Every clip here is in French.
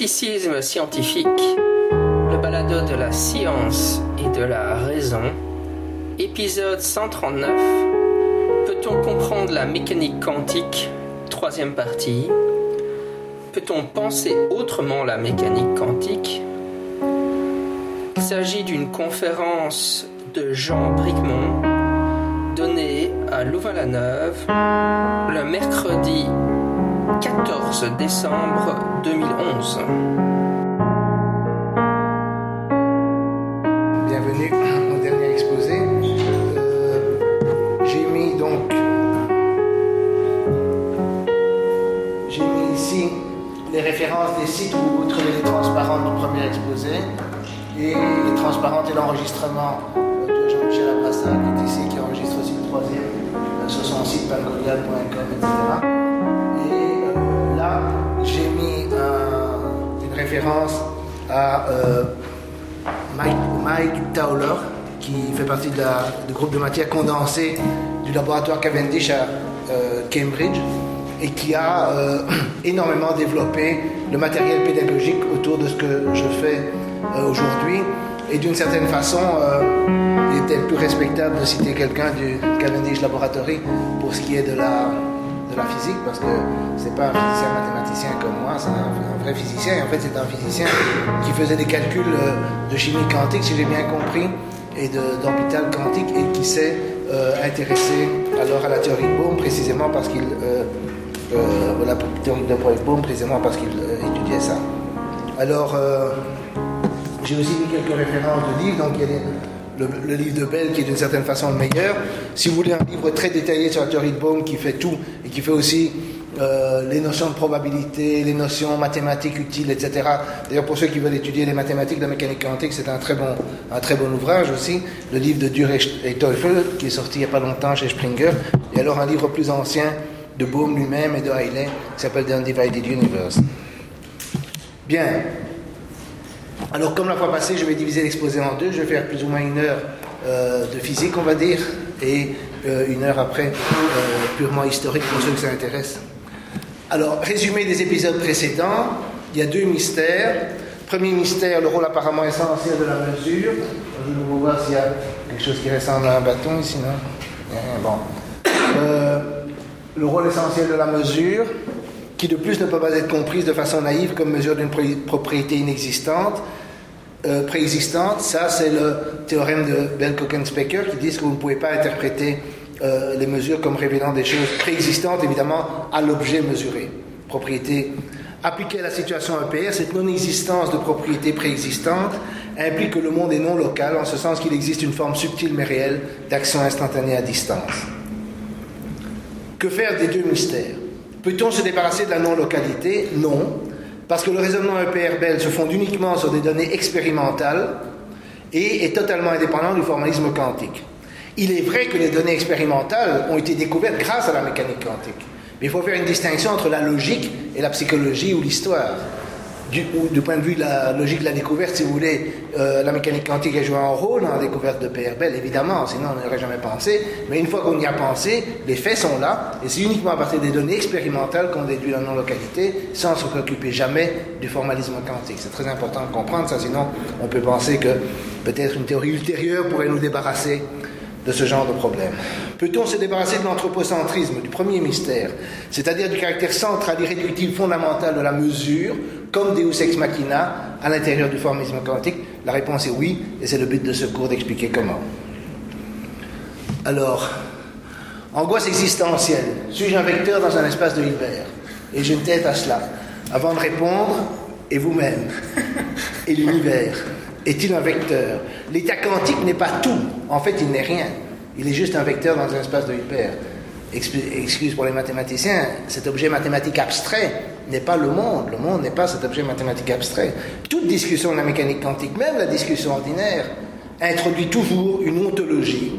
Scepticisme scientifique, le balado de la science et de la raison, épisode 139. Peut-on comprendre la mécanique quantique? Troisième partie. Peut-on penser autrement la mécanique quantique? Il s'agit d'une conférence de Jean Bricmont donnée à Louvain-la-Neuve le mercredi 14 décembre 2011. Bienvenue au dernier exposé. Euh, j'ai mis donc. J'ai mis ici les références des sites où vous trouvez les transparentes du premier exposé et les transparentes et l'enregistrement de Jean-Michel Abrassa qui est ici, qui enregistre aussi le troisième sur son site pangolial.com, etc. à euh, Mike, Mike qui fait partie de du groupe de matière condensée du laboratoire Cavendish à euh, Cambridge et qui a euh, énormément développé le matériel pédagogique autour de ce que je fais aujourd'hui. Et d'une certaine façon, il peut-être plus respectable de citer quelqu'un du Cavendish Laboratory pour ce qui est de la, physique, parce que c'est pas un physicien mathématicien comme moi, c'est un, vrai physicien. Et en fait, c'est un physicien qui faisait des calculs euh, de chimie quantique, si j'ai bien compris, et d'orbital quantique, et qui s'est euh, intéressé alors à la théorie de Bohm, précisément parce qu'il. Euh, la théorie de Bohm, précisément parce qu'il étudiait ça. Alors, j'ai aussi mis quelques références de livres, donc il y a les- le, livre de Bell qui est d'une certaine façon le meilleur. Si vous voulez un livre très détaillé sur la théorie de Bohm qui fait tout et qui fait aussi euh, les notions de probabilité, les notions mathématiques utiles, etc. D'ailleurs, pour ceux qui veulent étudier les mathématiques de la mécanique quantique, c'est un très bon, un très bon ouvrage aussi. Le livre de Dürr et Teufel qui est sorti il n'y a pas longtemps chez Springer. Et alors un livre plus ancien de Bohm lui-même et de Hailey qui s'appelle The Undivided Universe. Bien. Alors, comme la fois passée, je vais diviser l'exposé en deux. Je vais faire plus ou moins une heure euh, de physique, on va dire, et euh, une heure après, euh, purement historique pour ceux que ça intéresse. Alors, résumé des épisodes précédents, il y a deux mystères. Premier mystère, le rôle apparemment essentiel de la mesure. Je vais vous voir s'il y a quelque chose qui ressemble à un bâton ici, non? Eh, Bon. Le rôle essentiel de la mesure, qui de plus ne peut pas être comprise de façon naïve comme mesure d'une pro- propriété inexistante, euh, préexistante. Ça, c'est le théorème de Bell-Cohen-Specker qui dit que vous ne pouvez pas interpréter euh, les mesures comme révélant des choses préexistantes, évidemment, à l'objet mesuré. Propriété appliquée à la situation EPR, cette non-existence de propriété préexistante implique que le monde est non local, en ce sens qu'il existe une forme subtile mais réelle d'action instantanée à distance. Que faire des deux mystères? Peut-on se débarrasser de la non-localité? Non, parce que le raisonnement EPR-Bell se fonde uniquement sur des données expérimentales et est totalement indépendant du formalisme quantique. Il est vrai que les données expérimentales ont été découvertes grâce à la mécanique quantique, mais il faut faire une distinction entre la logique et la psychologie ou l'histoire. Du, point de vue de la logique de la découverte, si vous voulez, euh, la mécanique quantique a joué un rôle dans la découverte de PR Bell, évidemment, sinon on n'y aurait jamais pensé. Mais une fois qu'on y a pensé, les faits sont là, et c'est uniquement à partir des données expérimentales qu'on déduit la non-localité, sans se préoccuper jamais du formalisme quantique. C'est très important de comprendre ça, sinon on peut penser que peut-être une théorie ultérieure pourrait nous débarrasser de ce genre de problème. Peut-on se débarrasser de l'anthropocentrisme, du premier mystère, c'est-à-dire du caractère central, irréductible, fondamental de la mesure, comme Deus ex machina, à l'intérieur du formalisme quantique? La réponse est oui, et c'est le but de ce cours d'expliquer comment. Alors, angoisse existentielle. Suis-je un vecteur dans un espace de Hilbert Et j'ai une tête à cela. Avant de répondre, et vous-même, et l'univers, est-il un vecteur? L'état quantique n'est pas tout. En fait, il n'est rien. Il est juste un vecteur dans un espace de. Excu- Excuse pour les mathématiciens, cet objet mathématique abstrait n'est pas le monde. Le monde n'est pas cet objet mathématique abstrait. Toute discussion de la mécanique quantique, même la discussion ordinaire, introduit toujours une ontologie.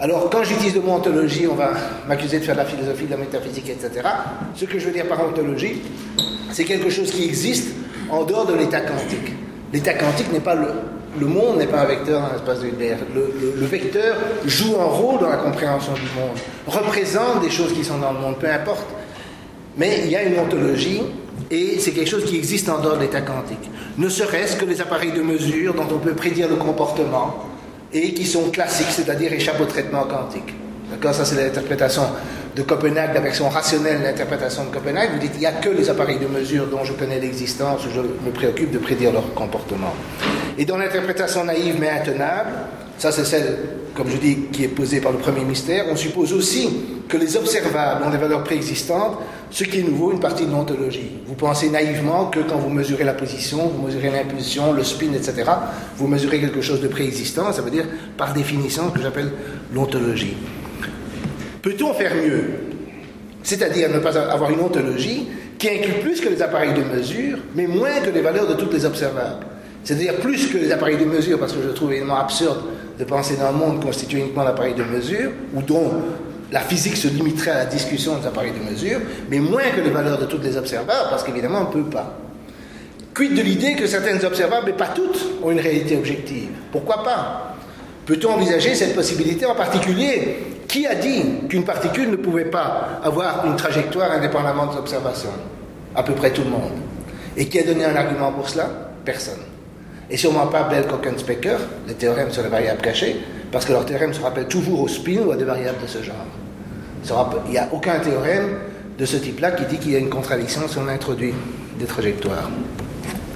Alors, quand j'utilise le mot ontologie, on va m'accuser de faire de la philosophie, de la métaphysique, etc. Ce que je veux dire par ontologie, c'est quelque chose qui existe en dehors de l'état quantique. L'état quantique n'est pas le, le monde n'est pas un vecteur dans l'espace de Hilbert. Le, le- le vecteur joue un rôle dans la compréhension du monde, représente des choses qui sont dans le monde, peu importe. Mais il y a une ontologie Et c'est quelque chose qui existe en dehors de l'état quantique. Ne serait-ce que les appareils de mesure dont on peut prédire le comportement et qui sont classiques, c'est-à-dire échappent au traitement quantique. D'accord Ça, c'est l'interprétation de Copenhague, la version rationnelle de l'interprétation de Copenhague. Vous dites, il n'y a que les appareils de mesure dont je connais l'existence, je me préoccupe de prédire leur comportement. Et dans l'interprétation naïve mais intenable, ça c'est celle, comme je dis, qui est posée par le premier mystère, on suppose aussi que les observables ont des valeurs préexistantes, ce qui est nouveau, une partie de l'ontologie. Vous pensez naïvement que quand vous mesurez la position, vous mesurez l'impulsion, le spin, etc., vous mesurez quelque chose de préexistant, ça veut dire par définition ce que j'appelle l'ontologie. Peut-on faire mieux? C'est-à-dire ne pas avoir une ontologie qui inclut plus que les appareils de mesure, mais moins que les valeurs de toutes les observables. C'est-à-dire plus que les appareils de mesure, parce que je trouve évidemment absurde de penser dans un monde constitué uniquement d'appareils de mesure, ou dont la physique se limiterait à la discussion des appareils de mesure, mais moins que les valeurs de toutes les observables, parce qu'évidemment on ne peut pas. Quid de l'idée que certaines observables, mais pas toutes, ont une réalité objective? Pourquoi pas? Peut-on envisager cette possibilité en particulier? Qui a dit qu'une particule ne pouvait pas avoir une trajectoire indépendamment des observations À peu près tout le monde. Et qui a donné un argument pour cela? Personne. Et sûrement pas Bell, Specker, les théorèmes sur les variables cachées, parce que leurs théorèmes se rappellent toujours au spin ou à des variables de ce genre. Il n'y a aucun théorème de ce type-là qui dit qu'il y a une contradiction si on introduit des trajectoires.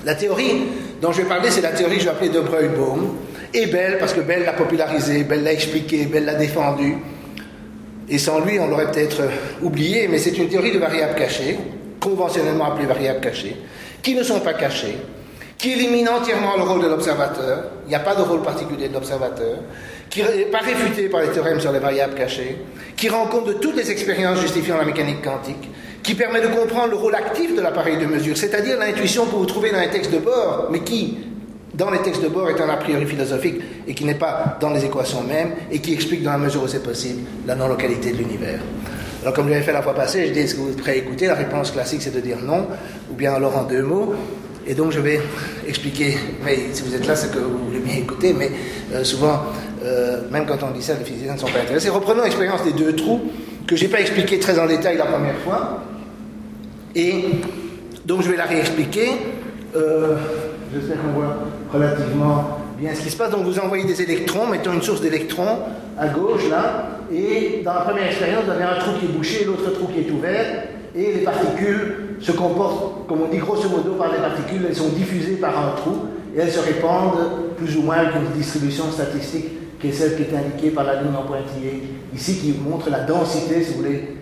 La théorie dont je vais parler, c'est la théorie que je vais de Breuil-Baum, et Bell, parce que Bell l'a popularisé, Bell l'a expliqué, Bell l'a défendu. Et sans lui, on l'aurait peut-être oublié, mais c'est une théorie de variables cachées, conventionnellement appelée variables cachées, qui ne sont pas cachées, qui élimine entièrement le rôle de l'observateur, il n'y a pas de rôle particulier de l'observateur, qui n'est pas réfuté par les théorèmes sur les variables cachées, qui rend compte de toutes les expériences justifiant la mécanique quantique, qui permet de comprendre le rôle actif de l'appareil de mesure, c'est-à-dire l'intuition que vous trouvez dans les textes de bord, mais qui, dans les textes de bord est un a priori philosophique et qui n'est pas dans les équations mêmes et qui explique dans la mesure où c'est possible la non-localité de l'univers. Alors comme je l'avais fait la fois passée, je dis est-ce que vous êtes prêt à écouter La réponse classique c'est de dire non, ou bien alors en deux mots? Et donc je vais expliquer, mais si vous êtes là c'est que vous voulez bien écouter, mais euh, souvent, euh, même quand on dit ça, les physiciens ne sont pas intéressés. Reprenons l'expérience des deux trous que je n'ai pas expliqué très en détail la première fois. Et donc je vais la réexpliquer. Euh, J'espère qu'on voit relativement bien ce qui se passe. Donc vous envoyez des électrons, mettons une source d'électrons à gauche là, et dans la première expérience, vous avez un trou qui est bouché, l'autre trou qui est ouvert, et les particules se comportent, comme on dit grosso modo par les particules, elles sont diffusées par un trou, et elles se répandent plus ou moins avec une distribution statistique qui est celle qui est indiquée par la ligne en pointillé, ici qui montre la densité, si vous voulez,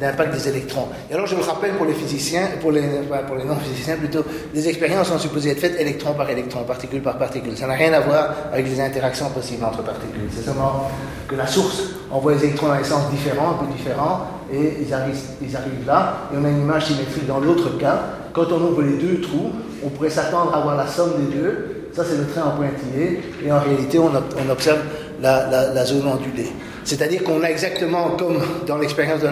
d'impact des électrons. Et alors je me rappelle pour les physiciens, pour les, les non-physiciens plutôt, des expériences sont supposées être faites électron par électron, particule par particule. Ça n'a rien à voir avec les interactions possibles entre particules. C'est seulement que la source envoie les électrons dans des sens différents, un peu différents, et ils arrivent, là, et on a une image symétrique dans l'autre cas. Quand on ouvre les deux trous, on pourrait s'attendre à voir la somme des deux. Ça, c'est le trait en pointillé, et en réalité, on, observe la zone ondulée. C'est-à-dire qu'on a exactement comme dans l'expérience de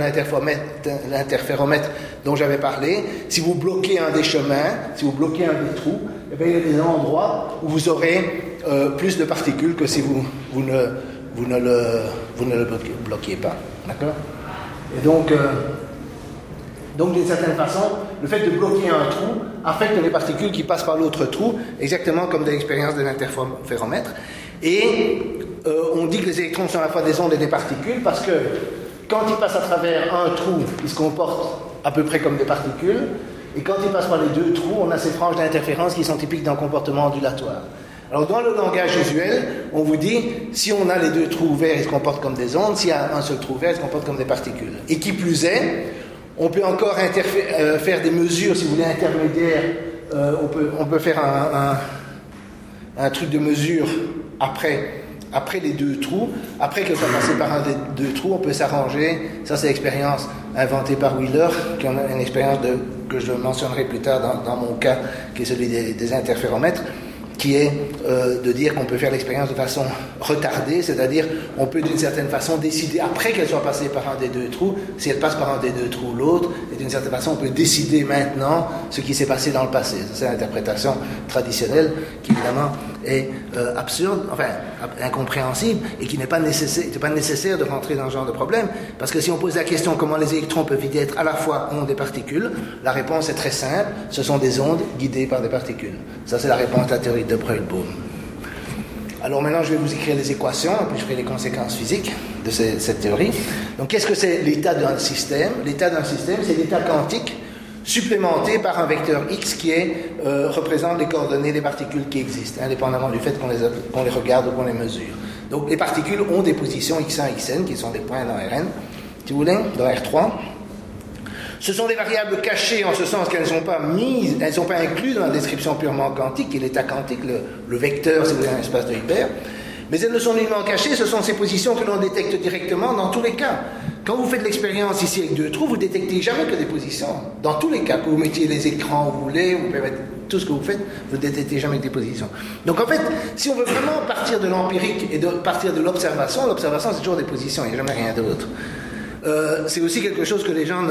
l'interféromètre dont j'avais parlé, si vous bloquez un des chemins, si vous bloquez un des trous, eh bien, il y a des endroits où vous aurez euh, plus de particules que si vous, vous, ne, vous, ne, le, vous ne le bloquez pas. D'accord? Et donc, euh, donc d'une certaine façon, le fait de bloquer un trou affecte les particules qui passent par l'autre trou, exactement comme dans l'expérience de l'interféromètre. Et euh, on dit que les électrons sont à la fois des ondes et des particules parce que quand ils passent à travers un trou, ils se comportent à peu près comme des particules. Et quand ils passent par les deux trous, on a ces franges d'interférence qui sont typiques d'un comportement ondulatoire. Alors dans le langage usuel, on vous dit, si on a les deux trous ouverts, ils se comportent comme des ondes, s'il y a un seul trou ouvert, ils se comportent comme des particules. Et qui plus est, on peut encore euh, faire des mesures, si vous voulez, intermédiaires. Euh, on, peut, faire un truc de mesure après après les deux trous, après qu'elle soit passée par un des deux trous, on peut s'arranger. Ça, c'est l'expérience inventée par Wheeler, qui est une expérience que je mentionnerai plus tard dans, mon cas, qui est celui des, interféromètres, qui est euh, de dire qu'on peut faire l'expérience de façon retardée, c'est-à-dire on peut d'une certaine façon décider, après qu'elle soit passée par un des deux trous, si elle passe par un des deux trous l'autre, et d'une certaine façon on peut décider maintenant ce qui s'est passé dans le passé. C'est l'interprétation traditionnelle qui évidemment est euh, absurde, enfin incompréhensible, et qui n'est pas nécessaire, pas nécessaire de rentrer dans ce genre de problème. Parce que si on pose la question comment les électrons peuvent être à la fois ondes et particules, la réponse est très simple, ce sont des ondes guidées par des particules. Ça c'est la réponse de la théorie de Breuil-Bohm. Alors maintenant, je vais vous écrire les équations, puis je ferai les conséquences physiques de cette théorie. Donc, qu'est-ce que c'est l'état d'un système? L'état d'un système, c'est l'état quantique supplémenté par un vecteur x qui euh, représente les coordonnées des particules qui existent, indépendamment du fait qu'on les, regarde ou qu'on les mesure. Donc, les particules ont des positions x1 xn, qui sont des points dans Rn, si vous voulez, dans R3. Ce sont des variables cachées en ce sens qu'elles ne sont pas mises, elles ne sont pas incluses dans la description purement quantique, est l'état quantique, le, vecteur, c'est un espace de Hilbert. Mais elles ne sont nullement cachées, ce sont ces positions que l'on détecte directement dans tous les cas. Quand vous faites l'expérience ici avec deux trous, vous détectez jamais que des positions. Dans tous les cas, que vous mettiez les écrans où vous voulez, tout ce que vous faites, vous ne détectez jamais que des positions. Donc en fait, si on veut vraiment partir de l'empirique et partir de l'observation, l'observation c'est toujours des positions, il n'y a jamais rien d'autre. Euh, c'est aussi quelque chose que les gens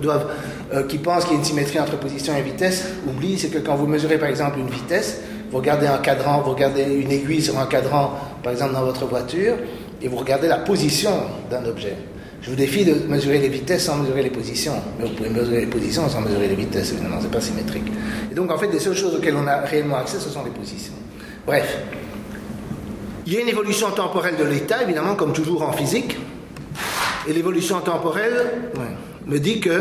doivent, euh, qui pensent qu'il y a une symétrie entre position et vitesse, oublient, c'est que quand vous mesurez par exemple une vitesse, vous regardez un cadran, vous regardez une aiguille sur un cadran, par exemple dans votre voiture, et vous regardez la position d'un objet. Je vous défie de mesurer les vitesses sans mesurer les positions. Mais vous pouvez mesurer les positions sans mesurer les vitesses, évidemment, c'est pas symétrique. Et donc, en fait, les seules choses auxquelles on a réellement accès, ce sont les positions. Bref. Il y a une évolution temporelle de l'état, évidemment, comme toujours en physique. Et l'évolution temporelle me dit que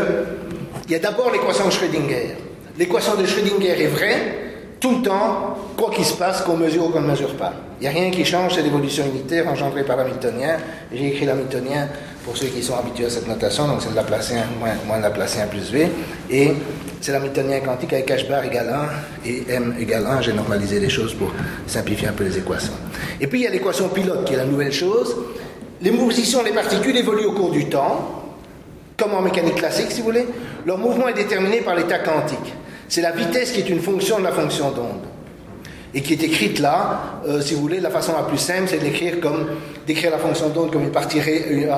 il y a d'abord l'équation de Schrödinger. L'équation de Schrödinger est vraie tout le temps, quoi qu'il se passe, qu'on mesure ou qu'on ne mesure pas. Il n'y a rien qui change, c'est l'évolution unitaire engendrée par l'hamiltonien. J'ai écrit l'hamiltonien pour ceux qui sont habitués à cette notation, donc c'est le Laplacien moins, moins Laplacien plus V. Et c'est l'hamiltonien quantique avec h bar égale 1 et m égale 1. J'ai normalisé les choses pour simplifier un peu les équations. Et puis il y a l'équation pilote qui est la nouvelle chose. Les positions des particules évoluent au cours du temps, comme en mécanique classique si vous voulez. Leur mouvement est déterminé par l'état quantique. C'est la vitesse qui est une fonction de la fonction d'onde. Et qui est écrite là, euh, si vous voulez, la façon la plus simple, c'est d'écrire comme d'écrire la fonction d'onde comme une partie, euh,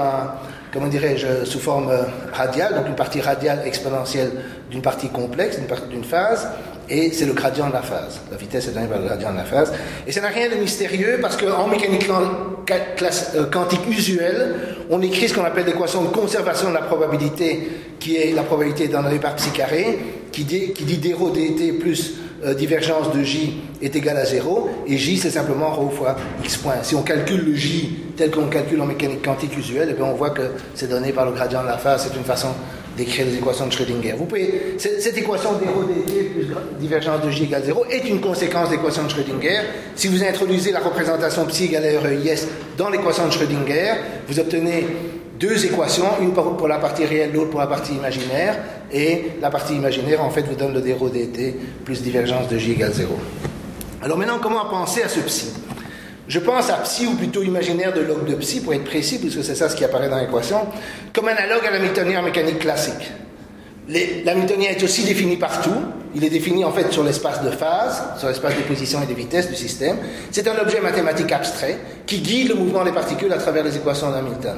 comment dirais-je, sous forme euh, radiale, donc une partie radiale exponentielle d'une partie complexe, d'une phase, et c'est le gradient de la phase. La vitesse est donnée par le gradient de la phase. Et ça n'a rien de mystérieux parce qu'en mécanique quantique usuelle, on écrit ce qu'on appelle l'équation de conservation de la probabilité, qui est la probabilité donnée par psi carré, qui dit, qui dit dt plus euh, divergence de J est égale à 0, et J c'est simplement ρ fois x point. Si on calcule le J tel qu'on calcule en mécanique quantique usuelle, eh on voit que c'est donné par le gradient de la phase, c'est une façon d'écrire les équations de Schrödinger. Vous pouvez, cette équation d dt plus divergence de J égale 0 est une conséquence de l'équation de Schrödinger. Si vous introduisez la représentation psi égale à REIS dans l'équation de Schrödinger, vous obtenez deux équations, une pour la partie réelle, l'autre pour la partie imaginaire, et la partie imaginaire en fait vous donne le d dt plus divergence de j égale 0. Alors maintenant, comment penser à ce psi Je pense à psi, ou plutôt imaginaire de log de psi, pour être précis, puisque c'est ça ce qui apparaît dans l'équation, comme analogue à l'hamiltonien en mécanique classique. L'hamiltonien est aussi défini partout. Il est défini en fait sur l'espace de phase, sur l'espace des positions et des vitesses du système. C'est un objet mathématique abstrait qui guide le mouvement des particules à travers les équations d'Hamilton.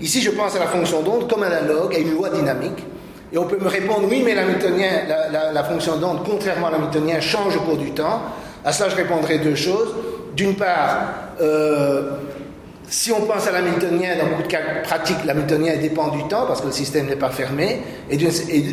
Ici, je pense à la fonction d'onde comme analogue à une loi dynamique. Et on peut me répondre, oui, mais la, la, fonction d'onde, contrairement à l'hamiltonien, change au cours du temps. À cela, je répondrai deux choses. D'une part, euh, si on pense à l'hamiltonien, dans beaucoup de cas pratiques, l'hamiltonien dépend du temps parce que le système n'est pas fermé. Et,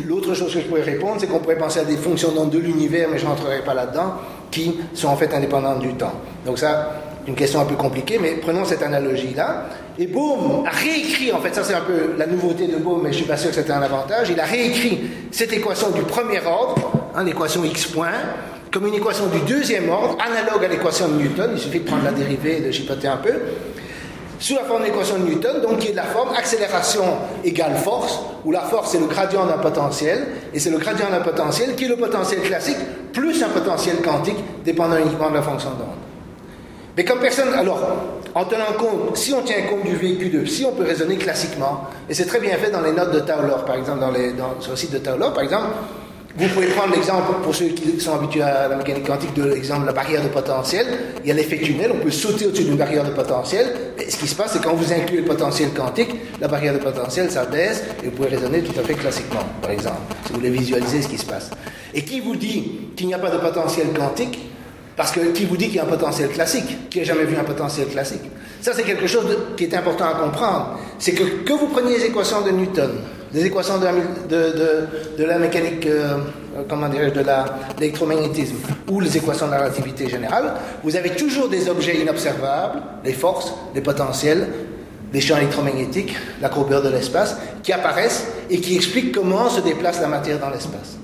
l'autre chose que je pourrais répondre, c'est qu'on pourrait penser à des fonctions d'onde de l'univers, mais je n'entrerai pas là-dedans, qui sont en fait indépendantes du temps. Donc ça, une question un peu compliquée, mais prenons cette analogie-là. Et Bohm a réécrit, en fait, ça c'est un peu la nouveauté de Bohm, mais je suis pas sûr que c'était un avantage, il a réécrit cette équation du premier ordre, hein, l'équation x point, comme une équation du deuxième ordre, analogue à l'équation de Newton, il suffit de prendre la dérivée et de chipoter un peu, sous la forme d'équation de Newton, donc qui est de la forme accélération égale force, où la force c'est le gradient d'un potentiel, et c'est le gradient d'un potentiel qui est le potentiel classique plus un potentiel quantique dépendant uniquement de la fonction d'onde. Mais comme personne, alors, en tenant compte, si on tient compte du véhicule de psi, on peut raisonner classiquement. Et c'est très bien fait dans les notes de Taylor, par exemple, dans sur le site de Taylor, par exemple. Vous pouvez prendre l'exemple, pour ceux qui sont habitués à la mécanique quantique, de l'exemple de la barrière de potentiel. Il y a l'effet tunnel, on peut sauter au-dessus d'une barrière de potentiel. Et ce qui se passe, c'est quand vous incluez le potentiel quantique, la barrière de potentiel, ça baisse, et vous pouvez raisonner tout à fait classiquement, par exemple, si vous voulez visualiser ce qui se passe. Et qui vous dit qu'il n'y a pas de potentiel quantique? Parce que qui vous dit qu'il y a un potentiel classique Qui n'a jamais vu un potentiel classique? Ça, c'est quelque chose qui est important à comprendre. C'est que que vous preniez les équations de Newton, les équations de la, mécanique, euh, comment dirais-je, de l'électromagnétisme, ou les équations de la relativité générale, vous avez toujours des objets inobservables, les forces, les potentiels, des champs électromagnétiques, la courbure de l'espace, qui apparaissent et qui expliquent comment se déplace la matière dans l'espace.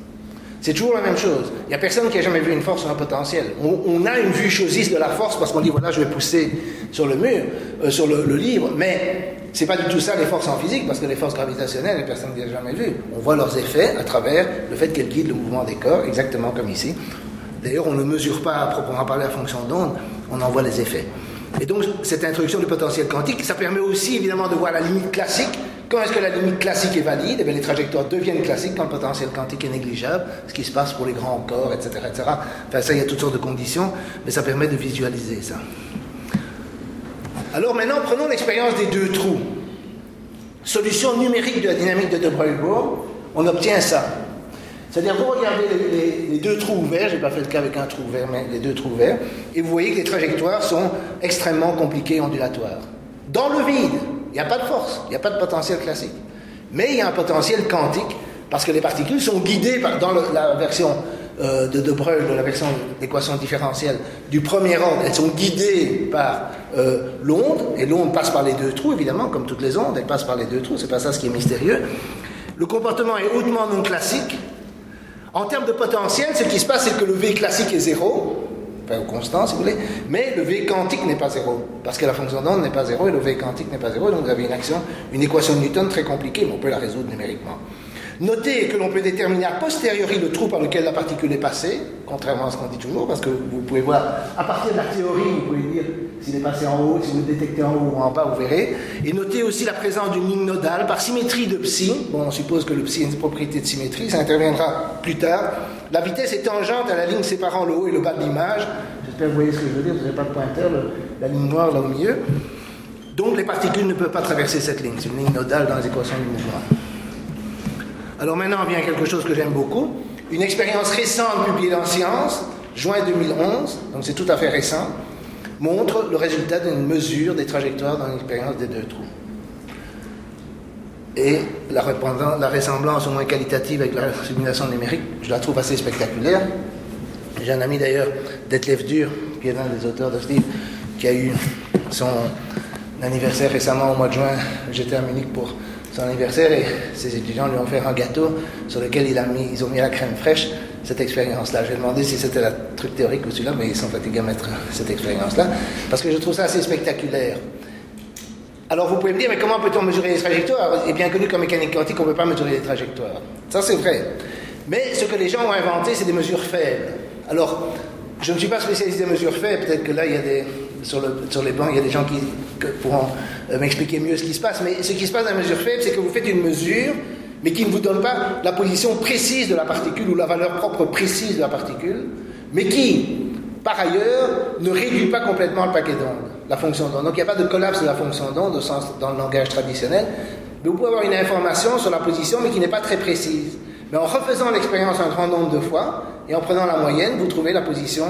C'est toujours la même chose. Il n'y a personne qui a jamais vu une force ou un potentiel. On, a une vue chosiste de la force parce qu'on dit voilà, je vais pousser sur le mur, euh, sur le, livre, mais c'est pas du tout ça les forces en physique parce que les forces gravitationnelles, les personnes qui n'ont jamais vu. On voit leurs effets à travers le fait qu'elles guident le mouvement des corps, exactement comme ici. D'ailleurs, on ne mesure pas à proprement parler la fonction d'onde, on en voit les effets. Et donc, cette introduction du potentiel quantique, ça permet aussi évidemment de voir la limite classique. Quand est-ce que la limite classique est valide? Eh Les trajectoires deviennent classiques quand le potentiel quantique est négligeable, ce qui se passe pour les grands corps, etc. etc. Enfin, ça, il y a toutes sortes de conditions, mais ça permet de visualiser ça. Alors maintenant, prenons l'expérience des deux trous. Solution numérique de la dynamique de De Broglie-Bourg, on obtient ça. C'est-à-dire, vous regardez les, deux trous ouverts, je n'ai pas fait le cas avec un trou ouvert, mais les deux trous ouverts, et vous voyez que les trajectoires sont extrêmement compliquées ondulatoires. Dans le vide, il n'y a pas de force, il n'y a pas de potentiel classique. Mais il y a un potentiel quantique, parce que les particules sont guidées dans la version euh, de De Broglie, de la version d'équation différentielle du premier ordre, elles sont guidées par euh, l'onde, et l'onde passe par les deux trous, évidemment, comme toutes les ondes, elle passe par les deux trous, c'est pas ça ce qui est mystérieux. Le comportement est hautement non classique, en termes de potentiel, ce qui se passe, c'est que le V classique est zéro, enfin, constant si vous voulez, mais le V quantique n'est pas zéro, parce que la fonction d'onde n'est pas zéro et le V quantique n'est pas zéro, donc vous avez une action, une équation de Newton très compliquée, mais on peut la résoudre numériquement. Notez que l'on peut déterminer a posteriori le trou par lequel la particule est passée, contrairement à ce qu'on dit toujours, parce que vous pouvez voir, à partir de la théorie, vous pouvez dire s'il est passé en haut, si vous le détectez en haut ou en bas, vous verrez. Et notez aussi la présence d'une ligne nodale par symétrie de psi. Bon, on suppose que le psi a une propriété de symétrie, ça interviendra plus tard. La vitesse est tangente à la ligne séparant le haut et le bas de l'image. J'espère que vous voyez ce que je veux dire, vous n'avez pas de pointeur, la ligne noire là au milieu. Donc les particules ne peuvent pas traverser cette ligne. C'est une ligne nodale dans les équations du mouvement. Alors maintenant vient quelque chose que j'aime beaucoup, une expérience récente publiée dans Science, juin 2011, donc c'est tout à fait récent, montre le résultat d'une mesure des trajectoires dans l'expérience des deux trous. Et la, la, ressemblance au moins qualitative avec la simulation numérique, je la trouve assez spectaculaire. J'ai un ami d'ailleurs, Detlef Dur, qui est l'un des auteurs de ce livre, qui a eu son anniversaire récemment au mois de juin. J'étais à Munich pour son anniversaire et ses étudiants lui ont fait un gâteau sur lequel ils ont mis la crème fraîche, cette expérience-là. J'ai demandé si c'était la truc théorique ou celui-là, mais ils sont fatigués à mettre cette expérience-là, parce que je trouve ça assez spectaculaire. Alors vous pouvez me dire, mais comment peut-on mesurer les trajectoires est bien connu qu'en mécanique quantique, on ne peut pas mesurer les trajectoires. Ça c'est vrai. Mais ce que les gens ont inventé, c'est des mesures faibles. Alors, je ne suis pas spécialiste des mesures faibles, peut-être que là, il y a des, sur, le, sur les bancs, il y a des gens qui pourront euh, m'expliquer mieux ce qui se passe. Mais ce qui se passe dans la mesure faible, c'est que vous faites une mesure, mais qui ne vous donne pas la position précise de la particule ou la valeur propre précise de la particule, mais qui, par ailleurs, ne réduit pas complètement le paquet d'ondes, la fonction d'onde. Donc il n'y a pas de collapse de la fonction d'onde dans le langage traditionnel. Mais vous pouvez avoir une information sur la position, mais qui n'est pas très précise. Mais en refaisant l'expérience un grand nombre de fois et en prenant la moyenne, vous trouvez la position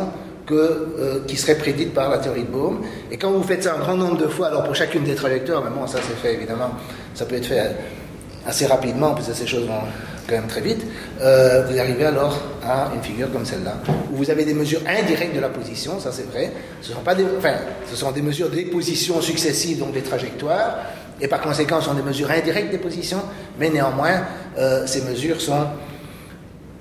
que, euh, qui serait prédite par la théorie de Bohm. Et quand vous faites ça un grand nombre de fois, alors pour chacune des trajectoires, mais bon, ça c'est fait évidemment, ça peut être fait assez rapidement, parce que ces choses vont quand même très vite, euh, vous arrivez alors à une figure comme celle-là, où vous avez des mesures indirectes de la position, ça c'est vrai, ce sont, pas des, enfin, ce sont des mesures des positions successives, donc des trajectoires, et par conséquent, ce sont des mesures indirectes des positions, mais néanmoins, euh, ces mesures sont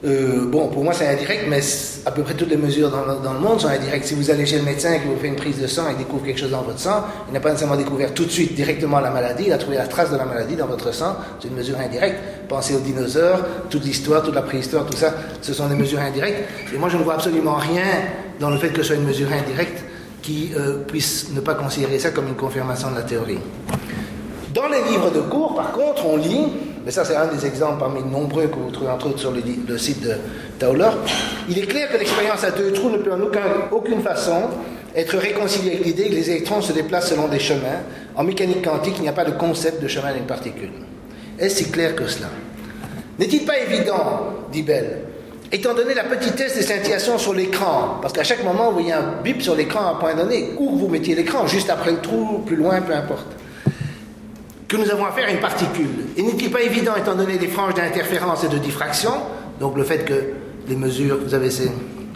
euh, bon, pour moi c'est indirect, mais à peu près toutes les mesures dans, le monde sont indirectes. Si vous allez chez le médecin et vous fait une prise de sang et qu'il découvre quelque chose dans votre sang, il n'a pas nécessairement découvert tout de suite directement la maladie, il a trouvé la trace de la maladie dans votre sang, c'est une mesure indirecte. Pensez aux dinosaures, toute l'histoire, toute la préhistoire, tout ça, ce sont des mesures indirectes. Et moi je ne vois absolument rien dans le fait que ce soit une mesure indirecte qui euh, puisse ne pas considérer ça comme une confirmation de la théorie. Dans les livres de cours, par contre, on lit mais ça c'est un des exemples parmi de nombreux que vous trouvez entre autres sur le, site de Tauler, il est clair que l'expérience à deux trous ne peut en aucune façon être réconciliée avec l'idée que les électrons se déplacent selon des chemins. En mécanique quantique, il n'y a pas de concept de chemin d'une particule. Est-ce si clair que cela? N'est-il pas évident, dit Bell, étant donné la petitesse des scintillations sur l'écran, parce qu'à chaque moment, vous voyez un bip sur l'écran à un point donné, où vous mettiez l'écran, juste après le trou, plus loin, peu importe, que nous avons affaire à une particule. Il n'est pas évident, étant donné les franges d'interférence et de diffraction, donc le fait que les mesures, vous avez ces,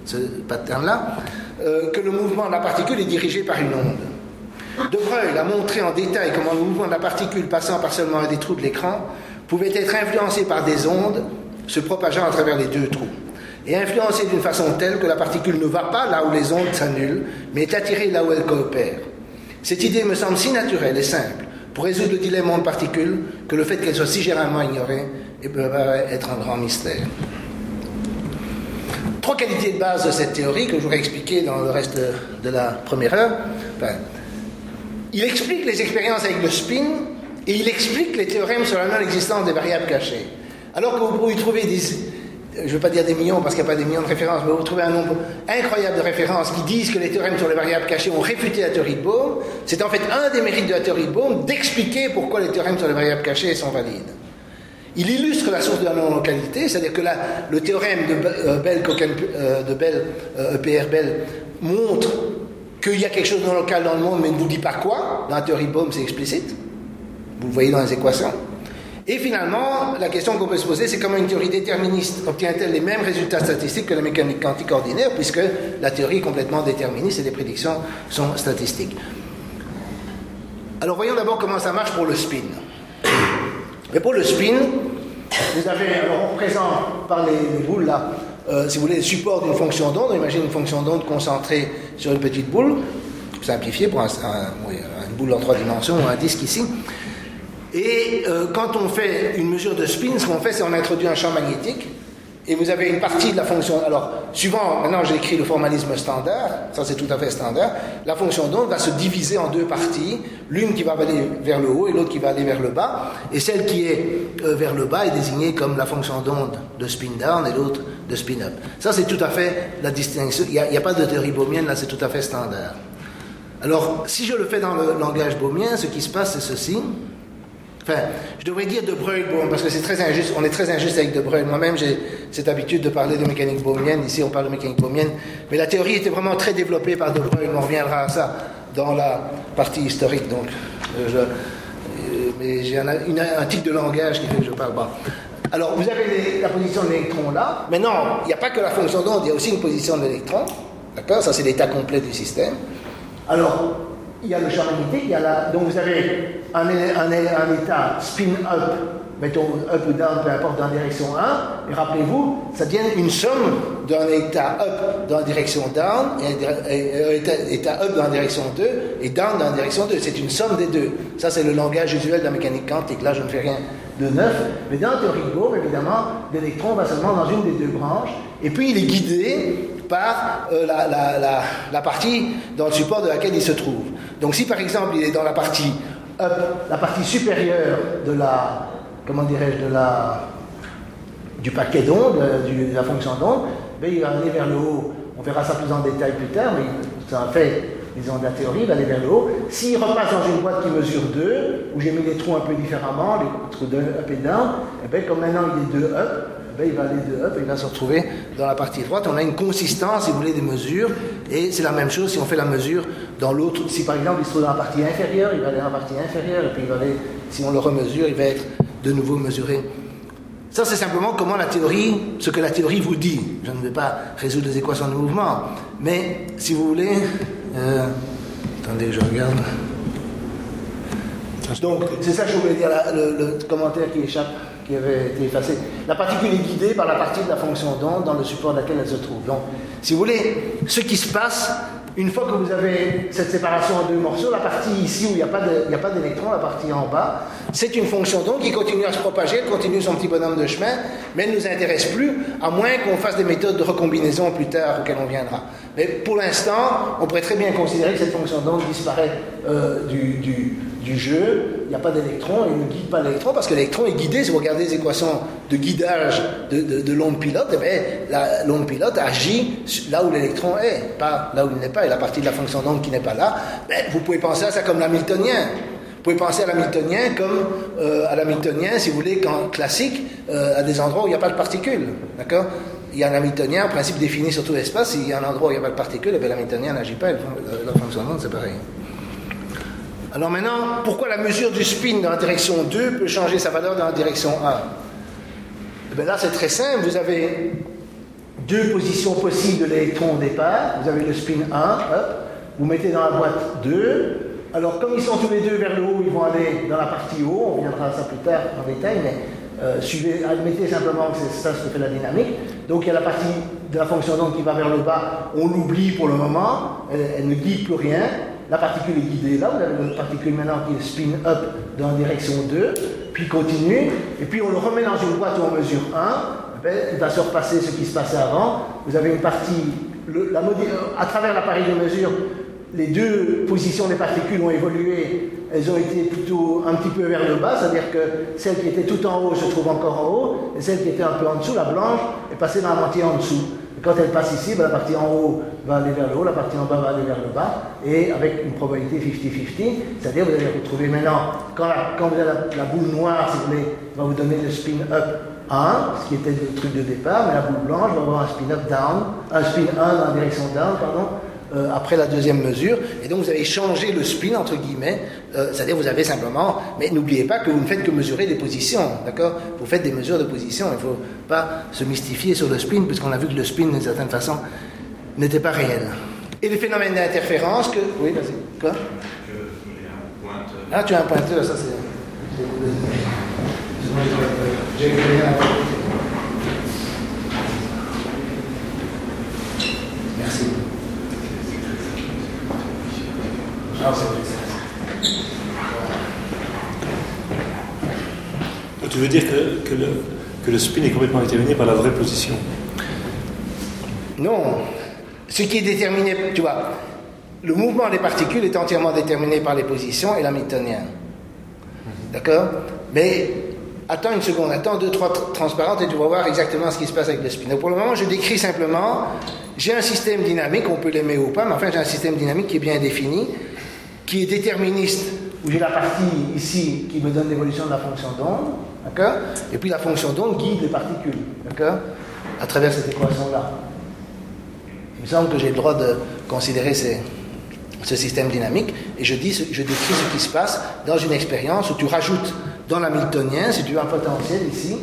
ce pattern-là, euh, que le mouvement de la particule est dirigé par une onde. De Broglie a montré en détail comment le mouvement de la particule passant par seulement un des trous de l'écran pouvait être influencé par des ondes se propageant à travers les deux trous et influencé d'une façon telle que la particule ne va pas là où les ondes s'annulent, mais est attirée là où elles coopèrent. Cette idée me semble si naturelle et simple pour résoudre le dilemme onde-particule que le fait qu'elle soit si généralement ignorée peut être un grand mystère. Trois qualités de base de cette théorie que je voudrais expliquer dans le reste de, la première heure. il explique les expériences avec le spin et il explique les théorèmes sur la non-existence des variables cachées. Alors que vous pouvez trouver des, je ne veux pas dire des millions parce qu'il n'y a pas des millions de références, mais vous trouvez un nombre incroyable de références qui disent que les théorèmes sur les variables cachées ont réfuté la théorie de Bohm. C'est en fait un des mérites de la théorie de Bohm d'expliquer pourquoi les théorèmes sur les variables cachées sont valides. Il illustre la source de la non-localité, c'est-à-dire que là, le théorème de euh, Bell, euh, de Bell EPR euh, Bell, montre qu'il y a quelque chose de non local dans le monde, mais ne vous dit pas quoi. Dans la théorie de Bohm, c'est explicite. Vous le voyez dans les équations. Et finalement, la question qu'on peut se poser, c'est comment une théorie déterministe obtient-elle les mêmes résultats statistiques que la mécanique quantique ordinaire, puisque la théorie est complètement déterministe et les prédictions sont statistiques. Alors voyons d'abord comment ça marche pour le spin. Mais pour le spin, vous avez, alors par les, boules là, euh, si vous voulez, le support d'une fonction d'onde. On imagine une fonction d'onde concentrée sur une petite boule, simplifiée pour une boule en trois dimensions ou un disque ici. Et euh, quand on fait une mesure de spin, ce qu'on fait, c'est on introduit un champ magnétique et vous avez une partie de la fonction. Alors, suivant, maintenant j'ai écrit le formalisme standard, ça c'est tout à fait standard, la fonction d'onde va se diviser en deux parties, l'une qui va aller vers le haut et l'autre qui va aller vers le bas, et celle qui est euh, vers le bas est désignée comme la fonction d'onde de spin down et l'autre de spin up. Ça c'est tout à fait la distinction, il n'y a, a, pas de théorie bohmienne, là c'est tout à fait standard. Alors, si je le fais dans le langage bohmien, ce qui se passe c'est ceci. Enfin, je devrais dire de Broglie, parce que c'est très injuste, on est très injuste avec de Broglie. Moi-même, j'ai cette habitude de parler de mécanique bohmienne. Ici, on parle de mécanique bohmienne. Mais la théorie était vraiment très développée par de Broglie. On reviendra à ça dans la partie historique. Donc, euh, euh, mais j'ai un, un, type de langage qui fait que je parle pas. Alors, vous avez la position de l'électron là. Maintenant, il n'y a pas que la fonction d'onde, il y a aussi une position de l'électron. D'accord? Ça, c'est l'état complet du système. Alors, il y a le champ magnétique, donc vous avez un, état spin-up, mettons up ou down, peu importe, dans la direction 1, et rappelez-vous, ça devient une somme d'un état up dans la direction down, et état, up dans direction 2, et down dans la direction 2. C'est une somme des deux. Ça, c'est le langage usuel de la mécanique quantique. Là, je ne fais rien de neuf, mais dans la théorie de Bohr, évidemment, l'électron va seulement dans une des deux branches, et puis il est guidé par euh, la, partie dans le support de laquelle il se trouve. Donc si par exemple il est dans la partie up, la partie supérieure de la, comment dirais-je, de la, du paquet d'ondes, de la fonction d'onde, ben, il va aller vers le haut. On verra ça plus en détail plus tard, mais ça fait, disons, de la théorie, il va aller vers le haut. S'il repasse dans une boîte qui mesure 2, où j'ai mis les trous un peu différemment, les trous de up et down, et bien comme maintenant il est 2 up, ben, il va aller de up il va se retrouver dans la partie droite. On a une consistance, si vous voulez, des mesures. Et c'est la même chose si on fait la mesure dans l'autre. Si par exemple il se trouve dans la partie inférieure, il va aller dans la partie inférieure. Et puis il va aller, si on le remesure, il va être de nouveau mesuré. Ça, c'est simplement comment la théorie, ce que la théorie vous dit. Je ne vais pas résoudre les équations de mouvement. Mais si vous voulez. Euh, attendez, je regarde. Donc, c'est ça que je voulais dire, le commentaire qui échappe qui avait été. La particule est guidée par la partie de la fonction d'onde dans le support de laquelle elle se trouve. Donc, si vous voulez, ce qui se passe, une fois que vous avez cette séparation en deux morceaux, la partie ici où il n'y a pas d'électron, la partie en bas, c'est une fonction d'onde qui continue à se propager, elle continue son petit bonhomme de chemin, mais elle ne nous intéresse plus, à moins qu'on fasse des méthodes de recombinaison plus tard auxquelles on viendra. Mais pour l'instant, on pourrait très bien considérer que cette fonction d'onde disparaît euh, du, du jeu, il n'y a pas d'électron, il ne guide pas l'électron parce que l'électron est guidé. Si vous regardez les équations de guidage de, l'onde pilote, eh l'onde pilote agit là où l'électron est, pas là où il n'est pas. Et la partie de la fonction d'onde qui n'est pas là, ben, vous pouvez penser à ça comme l'hamiltonien. Vous pouvez penser à l'hamiltonien comme euh, à l'hamiltonien, si vous voulez, quand classique, euh, à des endroits où il n'y a pas de particules. D'accord? Il y a un Hamiltonien, en principe défini sur tout l'espace. S'il y a un endroit où il n'y a pas de particules, eh l'Hamiltonien n'agit pas, la fonction d'onde, c'est pareil. Alors maintenant, pourquoi la mesure du spin dans la direction 2 peut changer sa valeur dans la direction 1 eh Là, c'est très simple. Vous avez deux positions possibles de l'électron au départ. Vous avez le spin 1, vous mettez dans la boîte 2. Alors, comme ils sont tous les deux vers le haut, ils vont aller dans la partie haut. On viendra à ça plus tard en détail, mais euh, suivez, admettez simplement que c'est ça ce que fait la dynamique. Donc, il y a la partie de la fonction d'onde qui va vers le bas. On l'oublie pour le moment. Elle, ne guide plus rien. La particule est guidée là. Vous avez une particule maintenant qui est spin up dans direction 2, puis continue. Et puis, on le remet dans une boîte où on mesure 1 il va se repasser ce qui se passait avant. Vous avez une partie, à travers l'appareil de mesure, les deux positions des particules ont évolué, elles ont été plutôt un petit peu vers le bas, c'est-à-dire que celle qui était tout en haut se trouve encore en haut, et celle qui était un peu en dessous, la blanche, est passée dans la moitié en dessous. Quand elle passe ici, ben, la partie en haut va aller vers le haut, la partie en bas va aller vers le bas, et avec une probabilité 50-50, c'est-à-dire vous allez retrouver maintenant, quand, vous avez la, la, boule noire, si vous voulez, va vous donner le spin up 1, ce qui était le truc de départ, mais la boule blanche va avoir un spin-up down, un spin 1 dans direction down, pardon, euh, après la deuxième mesure. Et donc vous avez changé le spin, entre guillemets, euh, c'est-à-dire vous avez simplement, mais n'oubliez pas que vous ne faites que mesurer des positions, d'accord? Vous faites des mesures de position, il ne faut pas se mystifier sur le spin, puisqu'on a vu que le spin, d'une certaine façon, n'était pas réel. Et les phénomènes d'interférence que... Oui, vas-y. Quoi? Ah, tu as un pointeur, ça c'est... Tu veux dire que, que, le, que le spin est complètement déterminé par la vraie position Non. Ce qui est déterminé, tu vois, le mouvement des particules est entièrement déterminé par les positions et l'hamiltonien. D'accord? Mais attends une seconde, attends deux, trois transparentes et tu vas voir exactement ce qui se passe avec le spin. Donc pour le moment, je décris simplement, j'ai un système dynamique, on peut l'aimer ou pas, mais enfin j'ai un système dynamique qui est bien défini, qui est déterministe, où j'ai la partie ici qui me donne l'évolution de la fonction d'onde, d'accord? Et puis la fonction d'onde guide les particules, d'accord? À travers cette équation-là. Il me semble que j'ai le droit de considérer ce système dynamique, et je, dis, je décris ce qui se passe dans une expérience où tu rajoutes dans l'hamiltonien, c'est un potentiel ici,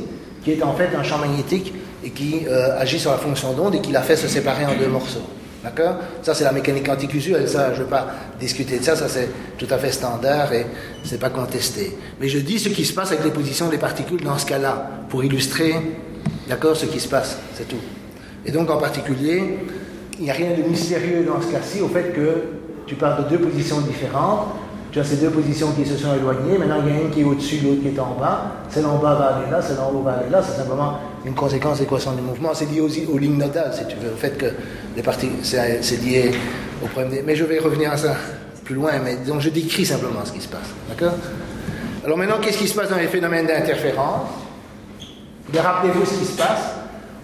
qui est en fait un champ magnétique et qui euh, agit sur la fonction d'onde et qui la fait se séparer en deux morceaux. D'accord? Ça, c'est la mécanique quantique usuelle. Ça, je ne veux pas discuter de ça. Ça, c'est tout à fait standard et ce n'est pas contesté. Mais je dis ce qui se passe avec les positions des particules dans ce cas-là, pour illustrer, d'accord, ce qui se passe. C'est tout. Et donc, en particulier, il n'y a rien de mystérieux dans ce cas-ci au fait que tu parles de deux positions différentes tu as ces deux positions qui se sont éloignées. Maintenant, il y a une qui est au-dessus, l'autre qui est en bas. Celle en bas va aller là, celle en haut va aller là. C'est simplement une conséquence de l'équation du mouvement. C'est lié aux, lignes nodales, si tu veux, au fait que les parties, c'est lié au problème Mais je vais revenir à ça plus loin. Mais donc, je décris simplement ce qui se passe. D'accord? Alors maintenant, qu'est-ce qui se passe dans les phénomènes d'interférence? Rappelez-vous ce qui se passe.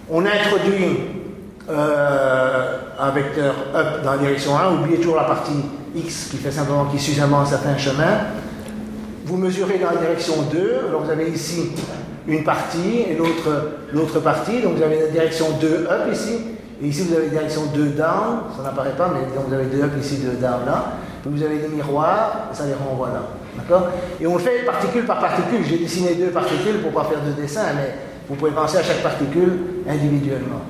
On introduit euh, un vecteur up dans la direction 1. Oubliez toujours la partie X qui fait simplement, qui suit simplement un certain chemin. Vous mesurez dans la direction 2, alors vous avez ici une partie et l'autre partie, donc vous avez la direction 2 up ici, et ici vous avez la direction 2 down, ça n'apparaît pas, mais donc vous avez 2 up ici, 2 down là, vous avez des miroirs, ça les renvoie là. D'accord? Et on le fait particule par particule. J'ai dessiné deux particules pour ne pas faire de dessin, mais vous pouvez penser à chaque particule individuellement.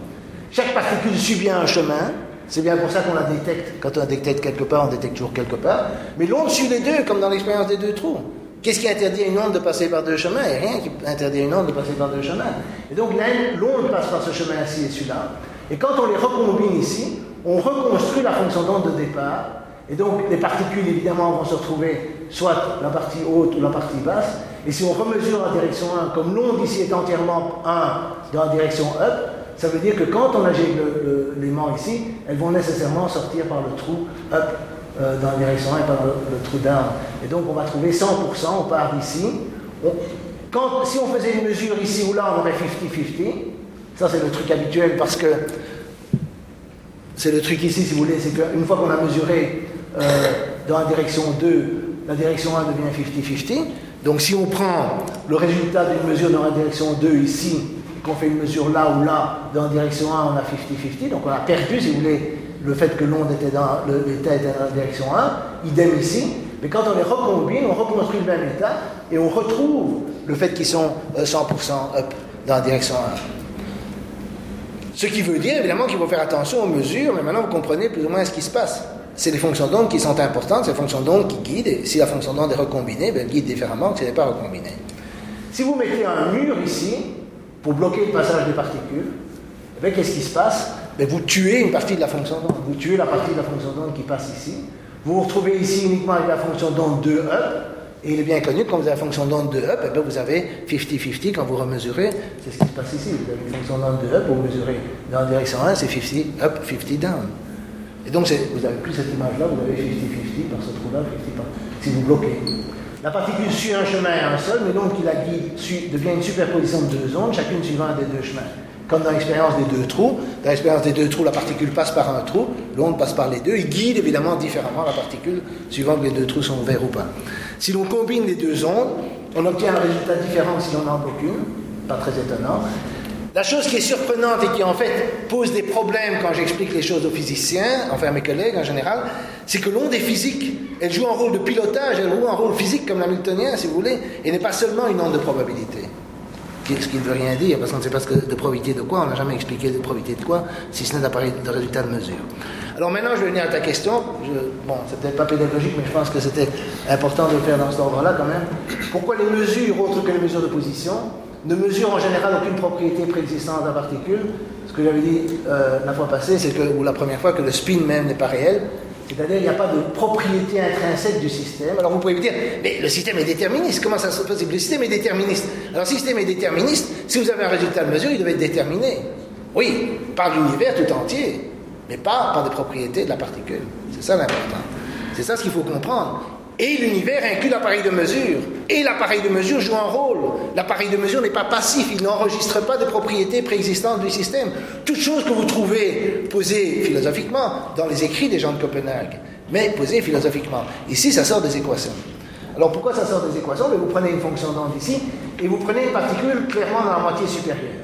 Chaque particule subit un chemin, c'est bien pour ça qu'on la détecte. Quand on la détecte quelque part, on détecte toujours quelque part. Mais l'onde suit les deux, comme dans l'expérience des deux trous. Qu'est-ce qui interdit à une onde de passer par deux chemins? Il n'y a rien qui interdit à une onde de passer par deux chemins. Et donc l'onde passe par ce chemin-ci et celui-là. Et quand on les recombine ici, on reconstruit la fonction d'onde de départ. Et donc les particules, évidemment, vont se retrouver soit la partie haute ou la partie basse. Et si on remesure la direction 1, comme l'onde ici est entièrement 1 dans la direction up, ça veut dire que quand on agit l'aimant ici, elles vont nécessairement sortir par le trou up euh, dans la direction 1 et par le, trou down. Et donc on va trouver 100%, on part d'ici. Si on faisait une mesure ici ou là, on aurait 50-50. Ça c'est le truc habituel parce que c'est le truc ici, si vous voulez, c'est qu'une fois qu'on a mesuré euh, dans la direction 2, la direction 1 devient 50-50. Donc si on prend le résultat d'une mesure dans la direction 2 ici, qu'on fait une mesure là ou là, dans direction 1, on a 50-50, donc on a perdu, si vous voulez, le fait que l'onde était dans, l'état était dans la direction 1, idem ici, mais quand on les recombine, on reconstruit le même état, et on retrouve le fait qu'ils sont 100% euh, up dans la direction 1. Ce qui veut dire évidemment qu'il faut faire attention aux mesures, mais maintenant vous comprenez plus ou moins ce qui se passe. C'est les fonctions d'onde qui sont importantes, c'est les fonctions d'onde qui guident, et si la fonction d'onde est recombinée, ben, elle guide différemment que si elle n'est pas recombinée. Si vous mettez un mur ici, pour bloquer le passage des particules, eh qu'est-ce qui se passe? Vous tuez une partie de la fonction d'onde, vous tuez la partie de la fonction d'onde qui passe ici, vous vous retrouvez ici uniquement avec la fonction d'onde 2 up, et il est bien connu que quand vous avez la fonction d'onde de up, eh vous avez 50-50 quand vous remesurez. C'est ce qui se passe ici. Vous avez une fonction d'onde de up, vous mesurez dans la direction 1, c'est 50 up, 50 down. Et donc vous n'avez plus cette image-là, vous avez 50-50 par ce trou-là, 50 par... si vous bloquez. La particule suit un chemin à un seul, mais donc qui la guide devient une superposition de deux ondes, chacune suivant un des deux chemins comme dans l'expérience des deux trous. Dans l'expérience des deux trous, la particule passe par un trou, l'onde passe par les deux, il guide évidemment différemment la particule suivant que les deux trous sont ouverts ou pas. Si l'on combine les deux ondes, on obtient un résultat différent si l'on n'en aucune, pas très étonnant. La chose qui est surprenante et qui en fait pose des problèmes quand j'explique les choses aux physiciens, enfin à mes collègues en général, c'est que l'onde est physique. Elle joue un rôle de pilotage, elle joue un rôle physique comme l'hamiltonien si vous voulez, et n'est pas seulement une onde de probabilité ce qui ne veut rien dire, parce qu'on ne sait pas ce que, de probabilité de quoi, on n'a jamais expliqué de probabilité de quoi, si ce n'est d'appareil de résultat de mesure. Alors maintenant, je vais venir à ta question. bon, c'est peut-être pas pédagogique, mais je pense que c'était important de le faire dans cet ordre-là quand même. Pourquoi les mesures, autres que les mesures de position, ne mesurent en général aucune propriété préexistante la particule Ce que j'avais dit euh, la fois passée, c'est que, ou la première fois, que le spin même n'est pas réel. C'est-à-dire qu'il n'y a pas de propriété intrinsèque du système. Alors vous pouvez me dire, mais le système est déterministe, comment ça se possible? Le système est déterministe. Alors le système est déterministe, si vous avez un résultat de mesure, il devait être déterminé. Oui, par l'univers tout entier, mais pas par des propriétés de la particule. C'est ça l'important. C'est ça ce qu'il faut comprendre. Et l'univers inclut l'appareil de mesure. Et l'appareil de mesure joue un rôle. L'appareil de mesure n'est pas passif, il n'enregistre pas des propriétés préexistantes du système. Toute chose que vous trouvez posée philosophiquement dans les écrits des gens de Copenhague, mais posée philosophiquement. Ici, ça sort des équations. Alors pourquoi ça sort des équations? Vous prenez une fonction d'onde ici, et vous prenez une particule clairement dans la moitié supérieure.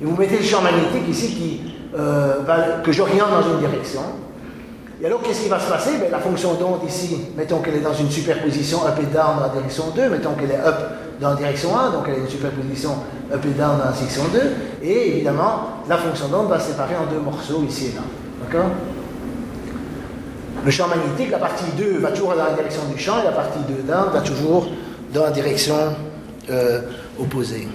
Et vous mettez le champ magnétique ici qui, euh, que j'oriente dans une direction. Et alors, qu'est-ce qui va se passer? Ben, La fonction d'onde ici, mettons qu'elle est dans une superposition up et down dans la direction 2, mettons qu'elle est up dans la direction 1, donc elle est une superposition up et down dans la section 2, et évidemment, la fonction d'onde va se séparer en deux morceaux ici et là. D'accord? Le champ magnétique, la partie 2 va toujours dans la direction du champ, et la partie 2 down va toujours dans la direction euh, opposée.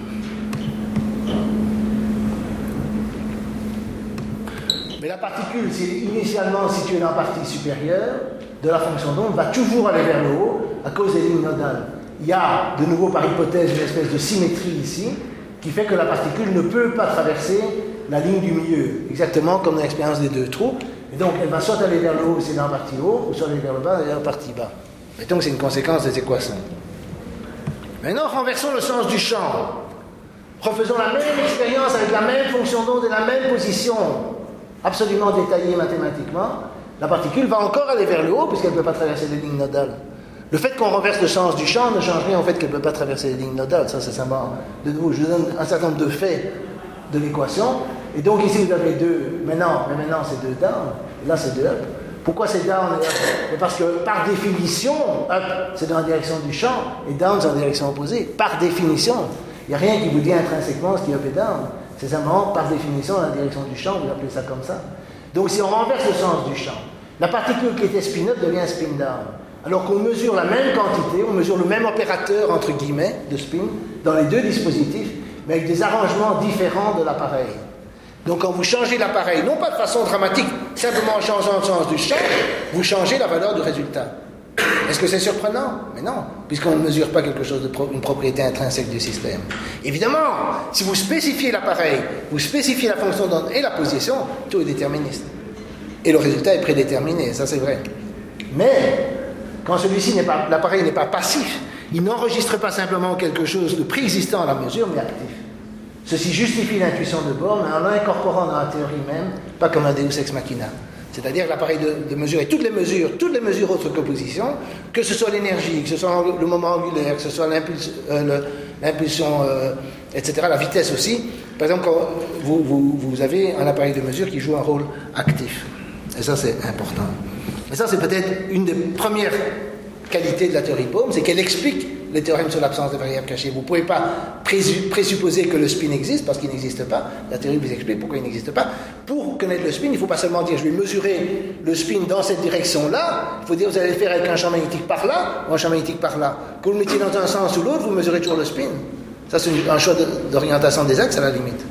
La particule, c'est initialement située dans la partie supérieure de la fonction d'onde, va toujours aller vers le haut à cause des lignes nodales. Il y a, de nouveau par hypothèse, une espèce de symétrie ici qui fait que la particule ne peut pas traverser la ligne du milieu, exactement comme dans l'expérience des deux trous. Et donc, elle va soit aller vers le haut, c'est dans la partie haut, ou soit aller vers le bas, dans la partie bas. Et donc, c'est une conséquence des équations. Maintenant, renversons le sens du champ. Refaisons la même expérience avec la même fonction d'onde et la même position absolument détaillé mathématiquement, la particule va encore aller vers le haut puisqu'elle ne peut pas traverser les lignes nodales. Le fait qu'on renverse le sens du champ ne change rien au fait qu'elle ne peut pas traverser les lignes nodales. Ça, c'est simplement. De nouveau, je vous donne un certain nombre de faits de l'équation. Et donc, ici, vous avez deux. Maintenant, mais maintenant, c'est deux down. Et là, c'est deux up. Pourquoi c'est down et Parce que, par définition, up, c'est dans la direction du champ, et down, c'est la direction opposée. Par définition. Il n'y a rien qui vous dit intrinsèquement ce qui est up et down. C'est simplement, par définition, la direction du champ, vous appelez ça comme ça. Donc si on renverse le sens du champ, la particule qui était spin up devient spin down. Alors qu'on mesure la même quantité, on mesure le même opérateur, entre guillemets, de spin, dans les deux dispositifs, mais avec des arrangements différents de l'appareil. Donc quand vous changez l'appareil, non pas de façon dramatique, simplement en changeant le sens du champ, vous changez la valeur du résultat. Est-ce que c'est surprenant? Mais non, puisqu'on ne mesure pas quelque chose de une propriété intrinsèque du système. Évidemment, si vous spécifiez l'appareil, vous spécifiez la fonction et la position, tout est déterministe. Et le résultat est prédéterminé, ça c'est vrai. Mais quand celui-ci n'est pas, l'appareil n'est pas passif, il n'enregistre pas simplement quelque chose de préexistant à la mesure, mais actif. Ceci justifie l'intuition de mais en l'incorporant dans la théorie même, pas comme un Deus ex machina c'est-à-dire l'appareil de, mesure et toutes les mesures, toutes les mesures autres que position, que ce soit l'énergie, que ce soit le moment angulaire, que ce soit l'impulsion euh, etc. La vitesse aussi. Par exemple, vous avez un appareil de mesure qui joue un rôle actif. Et ça, c'est important. Et ça, c'est peut-être une des premières qualités de la théorie de Bohm, c'est qu'elle explique les théorèmes sur l'absence de variables cachées. Vous ne pouvez pas présupposer que le spin existe parce qu'il n'existe pas. La théorie vous explique pourquoi il n'existe pas. Pour connaître le spin, il ne faut pas seulement dire je vais mesurer le spin dans cette direction-là. Il faut dire vous allez le faire avec un champ magnétique par là ou un champ magnétique par là. Que vous le mettiez dans un sens ou l'autre, vous mesurez toujours le spin. Ça, c'est un choix d'orientation des axes à la limite.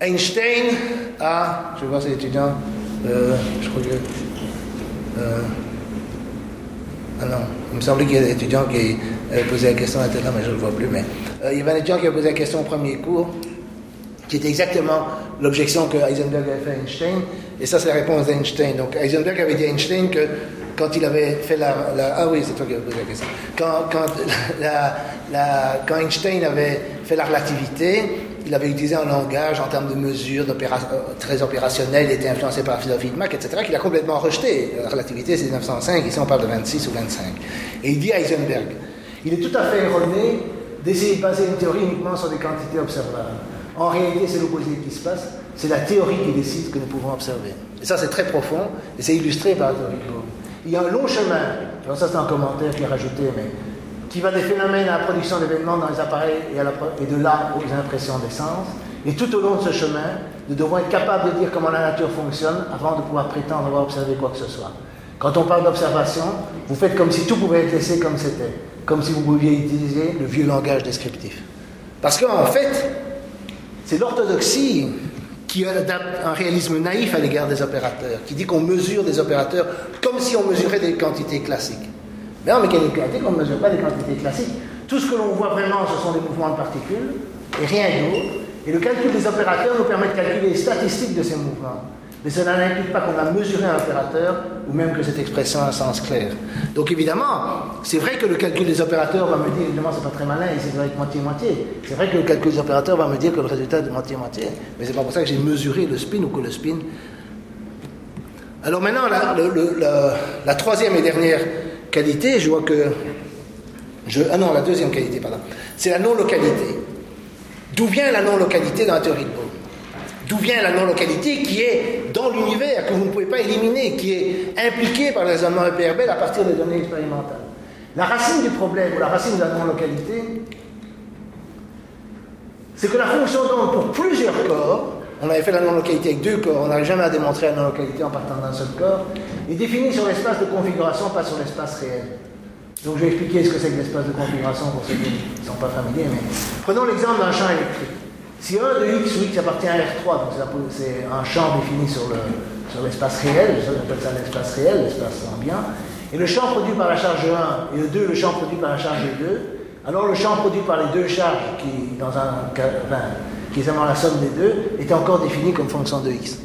Einstein a, je vais voir si l'étudiant, euh, je crois que. Euh, non, il me semblait qu'il y a des étudiants qui avaient posé la question là, mais je ne le vois plus. Mais euh, il y avait un étudiant qui a posé la question au premier cours, qui était exactement l'objection que Heisenberg avait fait à Einstein, et ça c'est la réponse d'Einstein. Donc Heisenberg avait dit à Einstein que quand il avait fait la, ah oui c'est toi qui avais posé la question quand Einstein avait fait la relativité il avait utilisé un langage en termes de mesures euh, très opérationnel, il était influencé par de Mach, etc., qu'il a complètement rejeté. La relativité, c'est 1905, ici on parle de 26 ou 25. Et il dit à Heisenberg, il est tout à fait erroné d'essayer de baser une théorie uniquement sur des quantités observables. En réalité, c'est l'opposé qui se passe, c'est la théorie qui décide que nous pouvons observer. Et ça, c'est très profond, et c'est illustré par la théorie. Il y a un long chemin, alors ça c'est un commentaire qui est rajouté, mais qui va des phénomènes à la production d'événements dans les appareils et, de là aux impressions des sens. Et tout au long de ce chemin, nous devons être capables de dire comment la nature fonctionne avant de pouvoir prétendre avoir observé quoi que ce soit. Quand on parle d'observation, vous faites comme si tout pouvait être laissé comme c'était, comme si vous pouviez utiliser le vieux langage descriptif. Parce qu'en fait, c'est l'orthodoxie qui adapte un réalisme naïf à l'égard des opérateurs, qui dit qu'on mesure des opérateurs comme si on mesurait des quantités classiques. Mais en mécanique quantique, on ne mesure pas des quantités classiques. Tout ce que l'on voit vraiment, ce sont des mouvements de particules et rien d'autre. Et le calcul des opérateurs nous permet de calculer les statistiques de ces mouvements. Mais cela n'implique pas qu'on a mesuré un opérateur ou même que cette expression a un sens clair. Donc évidemment, c'est vrai que le calcul des opérateurs va me dire, évidemment, c'est pas très malin, il doit être moitié-moitié. C'est vrai que le calcul des opérateurs va me dire que le résultat est de moitié-moitié. Mais c'est pas pour ça que j'ai mesuré le spin ou que le spin. Alors maintenant, la, la troisième et dernière qualité, je vois que. Je, ah non, la deuxième qualité, pardon. C'est la non-localité. D'où vient la non-localité dans la théorie de Bohm D'où vient la non-localité qui est dans l'univers, que vous ne pouvez pas éliminer, qui est impliquée par le raisonnement EPRB à partir des données expérimentales La racine du problème, ou la racine de la non-localité, c'est que la fonction d'onde pour plusieurs corps on avait fait la non-localité avec deux corps, on n'avait jamais à démontrer la non-localité en partant d'un seul corps, est définie sur l'espace de configuration, pas sur l'espace réel. Donc je vais expliquer ce que c'est que l'espace de configuration pour ceux qui ne sont pas familiers, prenons l'exemple d'un champ électrique. Si un de x ou x appartient à R3, donc c'est un champ défini sur l'espace réel, on appelle ça l'espace réel, l'espace ambiant, et le champ produit par la charge 1 et le 2, le champ produit par la charge 2, alors le champ produit par les deux charges qui, dans un, qui est la somme des deux, est encore défini comme fonction de x.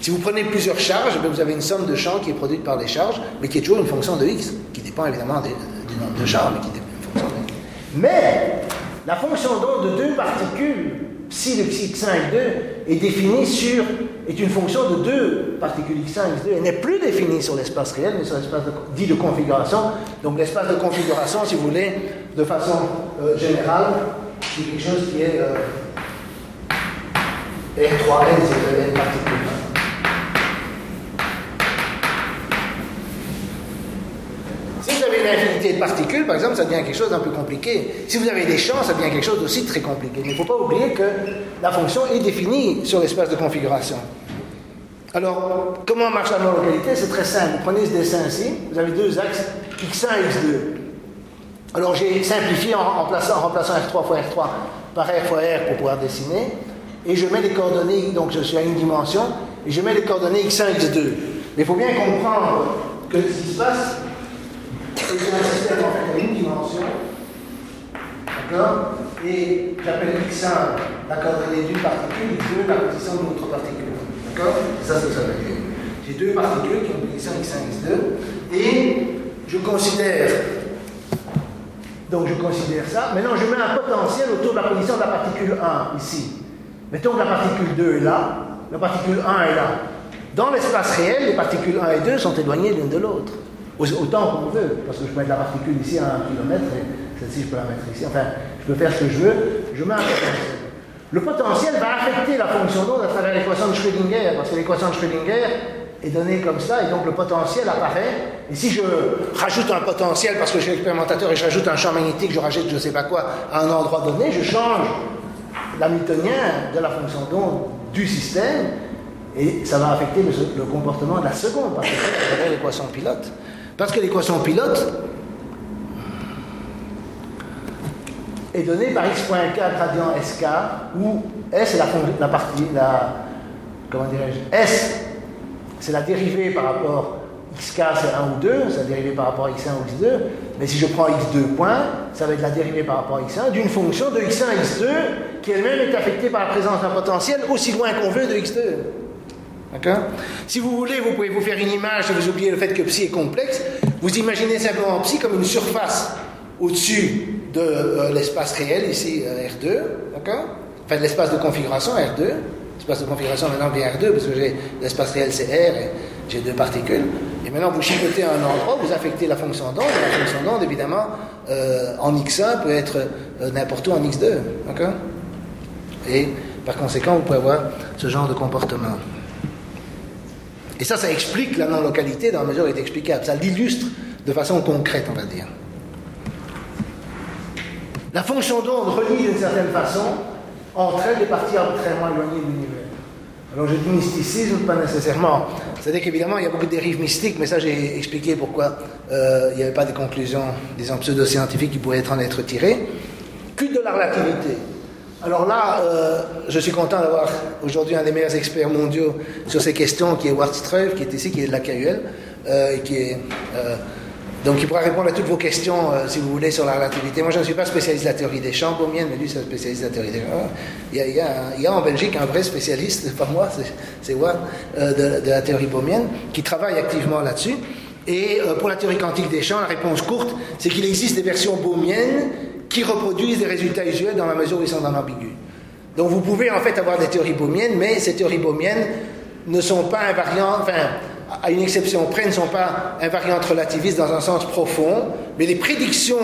Si vous prenez plusieurs charges, ben, vous avez une somme de champs qui est produite par les charges, mais qui est toujours une fonction de x, qui dépend évidemment du nombre de charges, mais qui dépend d'une fonction de x. Mais la fonction d'onde de deux particules, psi de x1 et 2, est définie sur, est une fonction de deux particules x1 et x2. Elle n'est plus définie sur l'espace réel, mais sur l'espace dit de configuration. Donc l'espace de configuration, si vous voulez, de façon euh, générale, c'est quelque chose qui est... Euh, R3N, c'est N particules. Si vous avez une infinité de particules, par exemple, ça devient quelque chose d'un peu compliqué. Si vous avez des champs, ça devient quelque chose aussi très compliqué. Mais il ne faut pas oublier que la fonction est définie sur l'espace de configuration. Alors, comment marche la non-localité C'est très simple. Prenez ce dessin ici, vous avez deux axes, x1 et x2. Alors j'ai simplifié en remplaçant R3 fois R3 par R fois R pour pouvoir dessiner et je mets les coordonnées, donc je suis à une dimension, et je mets les coordonnées x1, x2. Mais il faut bien comprendre que ce qui se passe, c'est que j'ai un système en fait à une dimension, d'accord Et j'appelle x1 la coordonnée d'une particule, x2 la position d'une autre particule. D'accord Ça, c'est ça veut dire. J'ai deux particules qui ont une position x1, x2, et je considère donc je considère ça. Maintenant, je mets un potentiel autour de la position de la particule 1, ici. Mettons que la particule 2 est là, la particule 1 est là. Dans l'espace réel, les particules 1 et 2 sont éloignées l'une de l'autre. Autant qu'on veut, parce que je mets la particule ici à 1 km et celle-ci je peux la mettre ici, enfin je peux faire ce que je veux, je mets un potentiel. Le potentiel va affecter la fonction d'onde à travers l'équation de Schrödinger, parce que l'équation de Schrödinger est donnée comme ça, et donc le potentiel apparaît. Et si je rajoute un potentiel, parce que je suis expérimentateur, et je rajoute un champ magnétique, je rajoute je ne sais pas quoi, à un endroit donné, je change l'hamiltonien de la fonction d'onde du système, et ça va affecter le, comportement de la seconde, parce que c'est l'équation pilote. Parce que l'équation pilote est donnée par x.k gradient sk, où S est la, la partie, la, comment dirais-je, S c'est la dérivée par rapport xk c'est 1 ou 2, c'est la dérivée par rapport à x1 ou x2, mais si je prends x2 point, ça va être la dérivée par rapport à x1 d'une fonction de x1 x2 qui elle-même est affectée par la présence d'un potentiel aussi loin qu'on veut de x2. D'accord? Si vous voulez, vous pouvez vous faire une image, vous oubliez le fait que psi est complexe, vous imaginez simplement psi comme une surface au-dessus de euh, l'espace réel, ici euh, R2, d'accord? Enfin, de l'espace de configuration R2. L'espace de configuration maintenant vient R2 parce que l'espace réel c'est R et j'ai deux particules. Et maintenant vous chipotez un endroit, vous affectez la fonction d'onde, et la fonction d'onde évidemment euh, en x1 peut être n'importe où en x2, d'accord? Et par conséquent vous pouvez avoir ce genre de comportement. Et ça, ça explique la non-localité dans la mesure où elle est explicable. Ça l'illustre de façon concrète, on va dire. La fonction d'onde relie d'une certaine façon entre elles des parties arbitrairement éloignées de l'univers. Alors je dis mysticisme, pas nécessairement. C'est-à-dire qu'évidemment, il y a beaucoup de dérives mystiques, mais ça j'ai expliqué pourquoi euh, il n'y avait pas de conclusions, disons, pseudo-scientifiques qui pourraient en être tirées. Culte de la relativité. Alors là, euh, je suis content d'avoir aujourd'hui un des meilleurs experts mondiaux sur ces questions, qui est Ward Struve, qui est ici, qui est de la KUL, euh, et qui est donc il pourra répondre à toutes vos questions, euh, si vous voulez, sur la relativité. Moi, je ne suis pas spécialiste de la théorie des champs, Beaumienne, mais lui, c'est un spécialiste de la théorie des champs. Il y a, en Belgique un vrai spécialiste, pas moi, c'est Ward, euh, de, la théorie beaumienne, qui travaille activement là-dessus. Et euh, pour la théorie quantique des champs, la réponse courte, c'est qu'il existe des versions beaumiennes qui reproduisent des résultats usuels dans la mesure où ils sont dans l'ambigu. Donc vous pouvez en fait avoir des théories beaumiennes, mais ces théories beaumiennes ne sont pas invariantes, à une exception près, ne sont pas invariantes relativistes dans un sens profond, mais les prédictions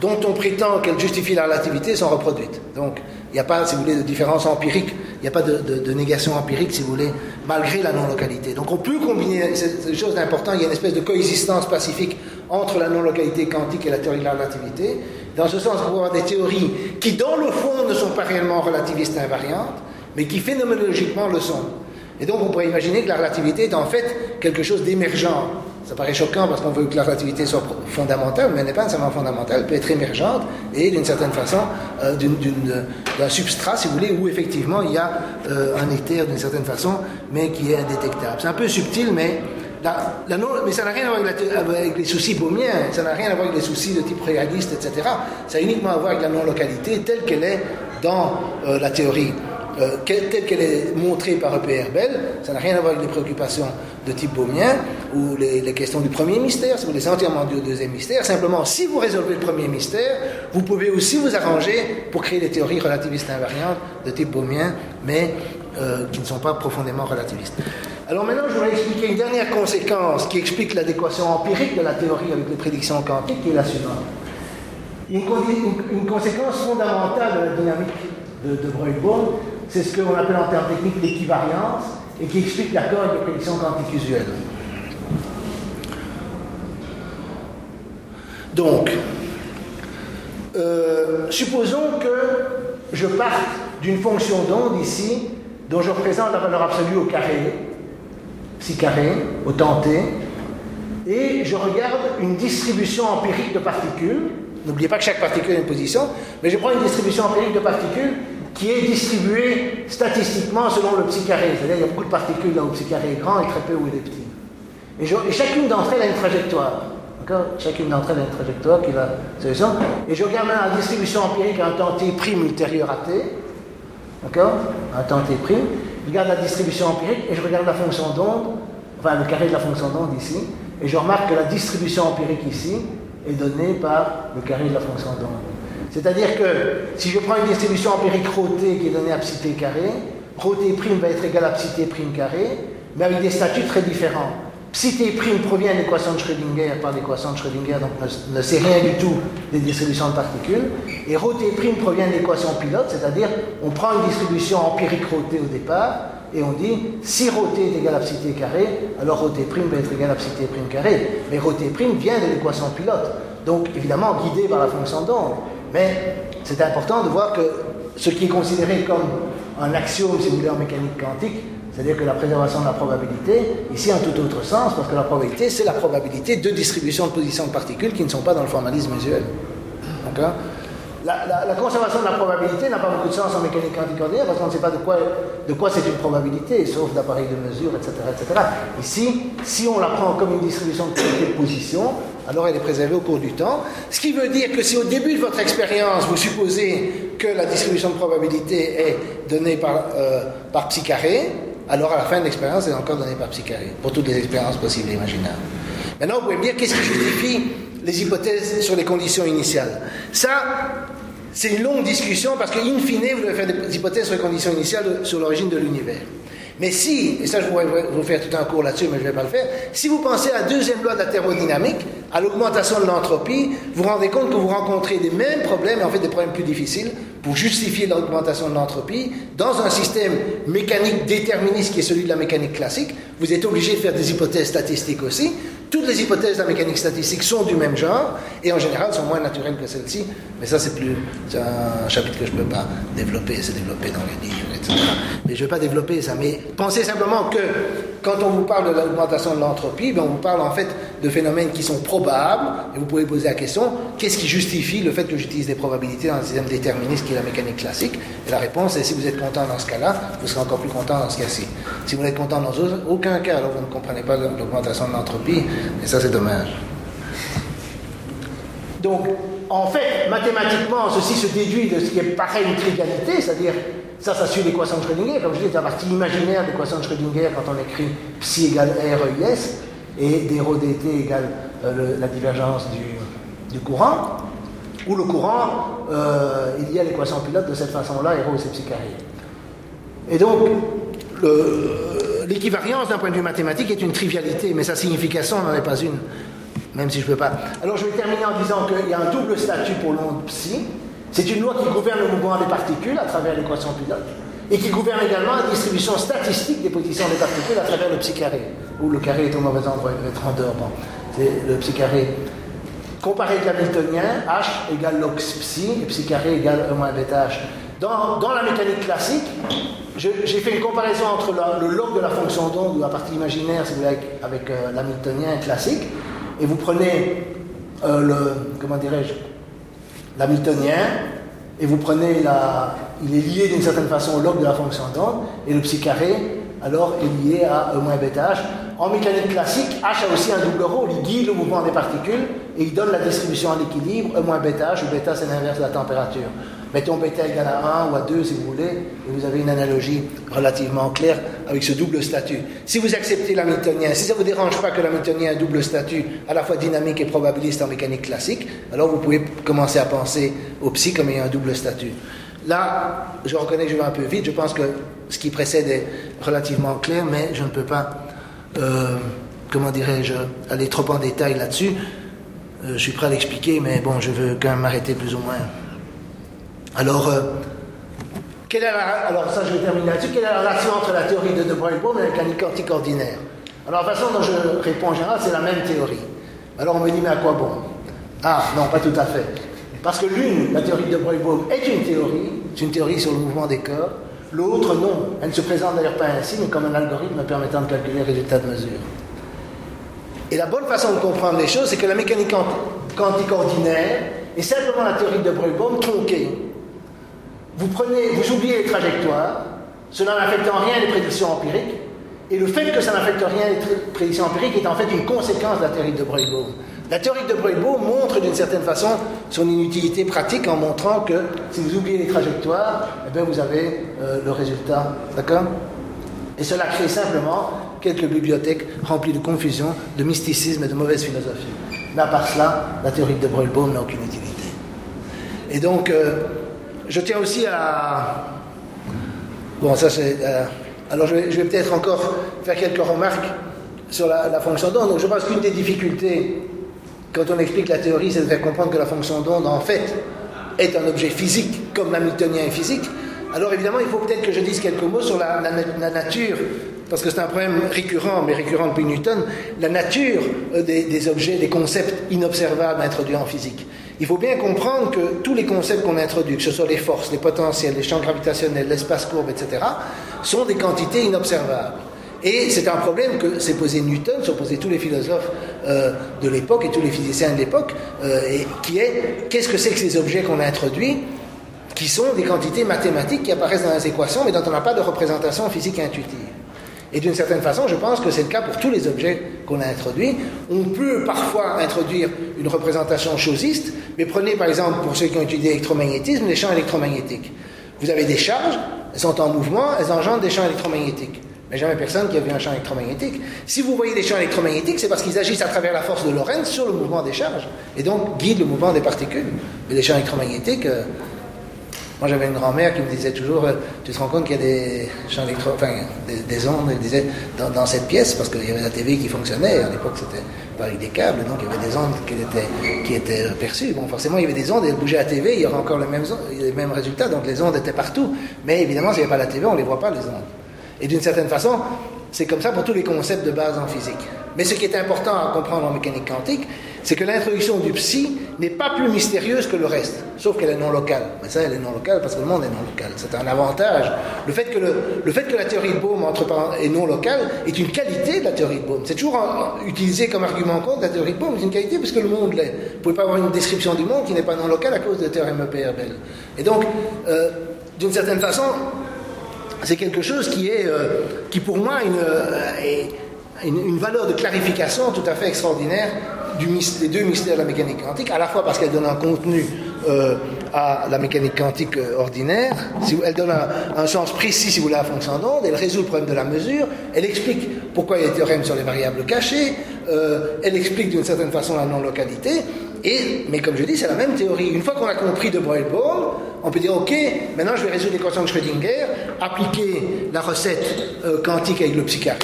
dont on prétend qu'elles justifient la relativité sont reproduites. Donc, il n'y a pas, si vous voulez, de différence empirique, il n'y a pas de, négation empirique, si vous voulez, malgré la non-localité. Donc, on peut combiner, c'est chose d'important, il y a une espèce de coexistence pacifique entre la non-localité quantique et la théorie de la relativité. Dans ce sens, on peut avoir des théories qui, dans le fond, ne sont pas réellement relativistes invariantes, mais qui phénoménologiquement le sont. Et donc on pourrait imaginer que la relativité est en fait quelque chose d'émergent. Ça paraît choquant parce qu'on veut que la relativité soit fondamentale, mais elle n'est pas nécessairement fondamentale, elle peut être émergente et d'une certaine façon euh, d'un substrat, si vous voulez, où effectivement il y a euh, un éther d'une certaine façon, mais qui est indétectable. C'est un peu subtil, mais, ça n'a rien à voir avec, les soucis baumiens, ça n'a rien à voir avec les soucis de type réaliste, etc. Ça a uniquement à voir avec la non-localité telle qu'elle est dans euh, la théorie euh, telle qu'elle est montrée par E.P.R. Bell, ça n'a rien à voir avec les préoccupations de type baumien ou les, questions du premier mystère, si vous voulez, entièrement du deuxième mystère. Simplement, si vous résolvez le premier mystère, vous pouvez aussi vous arranger pour créer des théories relativistes invariantes de type baumien, mais euh, qui ne sont pas profondément relativistes. Alors maintenant, je voudrais expliquer une dernière conséquence qui explique l'adéquation empirique de la théorie avec les prédictions quantiques, qui est la suivante. Une, conséquence fondamentale de la dynamique de, de Broglie c'est ce qu'on appelle en termes techniques l'équivariance et qui explique l'accord de prédiction quantique usuelle. Donc, euh, supposons que je parte d'une fonction d'onde ici, dont je représente la valeur absolue au carré, psi carré, au temps t, et je regarde une distribution empirique de particules. N'oubliez pas que chaque particule a une position, mais je prends une distribution empirique de particules qui est distribué statistiquement selon le petit carré. C'est-à-dire qu'il y a beaucoup de particules où le petit carré grand et très peu où il est petit. Et, chacune d'entre elles a une trajectoire. Chacune d'entre elles a une trajectoire qui va Et je regarde la distribution empirique à un temps t ultérieur à t. D'accord? Un temps t. Je regarde la distribution empirique et je regarde la fonction d'onde, enfin le carré de la fonction d'onde ici. Et je remarque que la distribution empirique ici est donnée par le carré de la fonction d'onde. C'est-à-dire que si je prends une distribution empirique ρ t qui est donnée à psi carré, ρ t prime va être égal à psi t prime carré, mais avec des statuts très différents. Psi t' provient de l'équation de Schrödinger par l'équation de Schrödinger, donc ne, sait rien du tout des distributions de particules. Et ρ t' provient de l'équation pilote, c'est-à-dire on prend une distribution empirique ρ t au départ et on dit si ρ t est égal à psi t carré, alors ρ t' va être égal à psi t carré. Mais ρ t' vient de l'équation pilote, donc évidemment guidé par la fonction d'onde. Mais c'est important de voir que ce qui est considéré comme un axiome, si vous voulez, en mécanique quantique, c'est-à-dire que la préservation de la probabilité, ici en tout autre sens, parce que la probabilité, c'est la probabilité de distribution de positions de particules qui ne sont pas dans le formalisme usuel. D'accord? La, conservation de la probabilité n'a pas beaucoup de sens en mécanique quantique ordinaire parce qu'on ne sait pas de quoi, de quoi c'est une probabilité, sauf d'appareils de mesure, etc., etc. Ici, si on la prend comme une distribution de position, alors elle est préservée au cours du temps. Ce qui veut dire que si au début de votre expérience, vous supposez que la distribution de probabilité est donnée par, euh, par psi carré, alors à la fin de l'expérience, elle est encore donnée par psi carré, pour toutes les expériences possibles et imaginables. Maintenant, vous pouvez me dire qu'est-ce qui justifie les hypothèses sur les conditions initiales? Ça, c'est une longue discussion parce qu'in fine, vous devez faire des hypothèses sur les conditions initiales sur l'origine de l'univers. Mais si, et ça je pourrais vous faire tout un cours là-dessus, mais je ne vais pas le faire, si vous pensez à la deuxième loi de la thermodynamique, à l'augmentation de l'entropie, vous vous rendez compte que vous rencontrez les mêmes problèmes, en fait des problèmes plus difficiles, pour justifier l'augmentation de l'entropie. Dans un système mécanique déterministe qui est celui de la mécanique classique, vous êtes obligé de faire des hypothèses statistiques aussi. Toutes les hypothèses de la mécanique statistique sont du même genre et en général sont moins naturelles que celles-ci. Mais ça, c'est plus un chapitre que je ne peux pas développer, c'est développé dans les livres, etc. Mais je ne vais pas développer ça. Mais pensez simplement que quand on vous parle de l'augmentation de l'entropie, ben, on vous parle en fait de phénomènes qui sont probables et vous pouvez poser la question qu'est-ce qui justifie le fait que j'utilise des probabilités dans un système déterministe qui est la mécanique classique? Et la réponse est si vous êtes content dans ce cas-là, vous serez encore plus content dans ce cas-ci. Si vous n'êtes content dans aucun cas, alors vous ne comprenez pas l'augmentation de l'entropie et ça, c'est dommage. Donc, en fait, mathématiquement, ceci se déduit de ce qui est pareil une trivialité, c'est-à-dire, ça, ça suit l'équation de Schrödinger. Comme je dis, c'est la partie imaginaire de l'équation de Schrödinger quand on écrit psi égale REIS et d rho dt égale euh, la divergence du, courant, où le courant, euh, il y a l'équation pilote de cette façon-là, rho c'est psi carré. Et donc, le, l'équivariance d'un point de vue mathématique est une trivialité, mais sa signification n'en est pas une, même si je ne peux pas. Alors je vais terminer en disant qu'il y a un double statut pour l'onde psi. C'est une loi qui gouverne le mouvement des particules à travers l'équation pilote et qui gouverne également la distribution statistique des positions des particules à travers le psi carré, où le carré est au mauvais endroit, il être en dehors. Bon, c'est le psi carré. Comparé avec l'hamiltonien, H égale log psi et psi carré égale 1 moins H. Dans, la mécanique classique, j'ai fait une comparaison entre le log de la fonction d'onde, ou la partie imaginaire, si vous voulez, avec, euh, l'hamiltonien classique, et vous prenez euh, le, comment dirais-je, l'hamiltonien, et vous prenez la, il est lié d'une certaine façon au log de la fonction d'onde, et le psi carré, alors, est lié à E moins bêta H. En mécanique classique, H a aussi un double rôle, il guide le mouvement des particules, et il donne la distribution à l'équilibre, E moins bêta H, où bêta c'est l'inverse de la température. Mettons bêta égale à 1 ou à 2 si vous voulez, et vous avez une analogie relativement claire avec ce double statut. Si vous acceptez l'hamiltonien, si ça ne vous dérange pas que l'hamiltonien ait un double statut, à la fois dynamique et probabiliste en mécanique classique, alors vous pouvez commencer à penser au psy comme ayant un double statut. Là, je reconnais que je vais un peu vite, je pense que ce qui précède est relativement clair, mais je ne peux pas, euh, comment dirais-je, aller trop en détail là-dessus. Euh, je suis prêt à l'expliquer, mais bon, je veux quand même m'arrêter plus ou moins. Alors, euh, quelle est la, ça je vais terminer là-dessus, quelle est la relation entre la théorie de De Broglie et la mécanique quantique ordinaire? Alors la façon dont je réponds en général, c'est la même théorie. Alors on me dit, mais à quoi bon? Ah, non, pas tout à fait. Parce que l'une, la théorie de Broglie, est une théorie, c'est une théorie sur le mouvement des corps, l'autre non. Elle ne se présente d'ailleurs pas ainsi, mais comme un algorithme permettant de calculer les résultats de mesure. Et la bonne façon de comprendre les choses, c'est que la mécanique quantique ordinaire est simplement la théorie de Broglie tronquée vous prenez, vous oubliez les trajectoires, cela n'affecte en rien les prédictions empiriques, et le fait que ça n'affecte rien les prédictions empiriques est en fait une conséquence de la théorie de broglie La théorie de broglie montre d'une certaine façon son inutilité pratique en montrant que si vous oubliez les trajectoires, eh bien vous avez euh, le résultat. D'accord? Et cela crée simplement quelques bibliothèques remplies de confusion, de mysticisme et de mauvaise philosophie. Mais à part cela, la théorie de broglie n'a aucune utilité. Et donc, euh, je tiens aussi à. Bon, ça c'est. Euh, alors je vais, peut-être encore faire quelques remarques sur la, fonction d'onde. Donc je pense qu'une des difficultés quand on explique la théorie, c'est de faire comprendre que la fonction d'onde, en fait, est un objet physique, comme l'hamiltonien est physique. Alors évidemment, il faut peut-être que je dise quelques mots sur la, nature, parce que c'est un problème récurrent, mais récurrent depuis Newton, la nature euh, des objets, des concepts inobservables introduits en physique. Il faut bien comprendre que tous les concepts qu'on introduit, que ce soit les forces, les potentiels, les champs gravitationnels, l'espace courbe, etc., sont des quantités inobservables. Et c'est un problème que s'est posé Newton, sont posés tous les philosophes euh, de l'époque et tous les physiciens de l'époque, euh, qui est qu'est-ce que c'est que ces objets qu'on a introduits, qui sont des quantités mathématiques qui apparaissent dans les équations, mais dont on n'a pas de représentation physique intuitive? Et d'une certaine façon, je pense que c'est le cas pour tous les objets qu'on a introduits. On peut parfois introduire une représentation chosiste, mais prenez par exemple, pour ceux qui ont étudié l'électromagnétisme, les champs électromagnétiques. Vous avez des charges, elles sont en mouvement, elles engendrent des champs électromagnétiques. Mais jamais personne qui a vu un champ électromagnétique. Si vous voyez des champs électromagnétiques, c'est parce qu'ils agissent à travers la force de Lorentz sur le mouvement des charges, et donc guident le mouvement des particules. Mais les champs électromagnétiques, euh, moi, j'avais une grand-mère qui me disait toujours, euh, tu te rends compte qu'il y a des champs électro, enfin, des, des ondes, disait, dans, cette pièce, parce qu'il y avait la TV qui fonctionnait, à l'époque c'était pas avec des câbles, donc il y avait des ondes qui étaient, qui étaient perçues. Bon, forcément, il y avait des ondes, et elles bougeaient à la TV, il y aurait encore les mêmes, les mêmes résultats, donc les ondes étaient partout. Mais évidemment, s'il n'y avait pas la TV, on ne les voit pas, les ondes. Et d'une certaine façon, c'est comme ça pour tous les concepts de base en physique. Mais ce qui est important à comprendre en mécanique quantique, c'est que l'introduction du psi n'est pas plus mystérieuse que le reste, sauf qu'elle est non locale. Mais ça, elle est non locale parce que le monde est non local. C'est un avantage. Le fait que, la théorie de Bohm entre est non locale est une qualité de la théorie de Bohm. C'est toujours en- utilisé comme argument contre la théorie de Bohm, c'est une qualité parce que le monde l'est. Vous ne pouvez pas avoir une description du monde qui n'est pas non locale à cause de la théorème EPR-Bell. Et donc, euh, d'une certaine façon, c'est quelque chose qui est, euh, qui pour moi, une, euh, est une, valeur de clarification tout à fait extraordinaire des deux mystères de la mécanique quantique, à la fois parce qu'elle donne un contenu euh, à la mécanique quantique euh, ordinaire, elle donne un, un sens précis, si vous voulez, à la fonction d'onde, elle résout le problème de la mesure, elle explique pourquoi il y a des théorèmes sur les variables cachées, euh, elle explique d'une certaine façon la non-localité, mais comme je dis, c'est la même théorie. Une fois qu'on a compris de Boyle-Bohm, on peut dire, OK, maintenant je vais résoudre l'équation de Schrödinger, appliquer la recette euh, quantique avec le psi carré,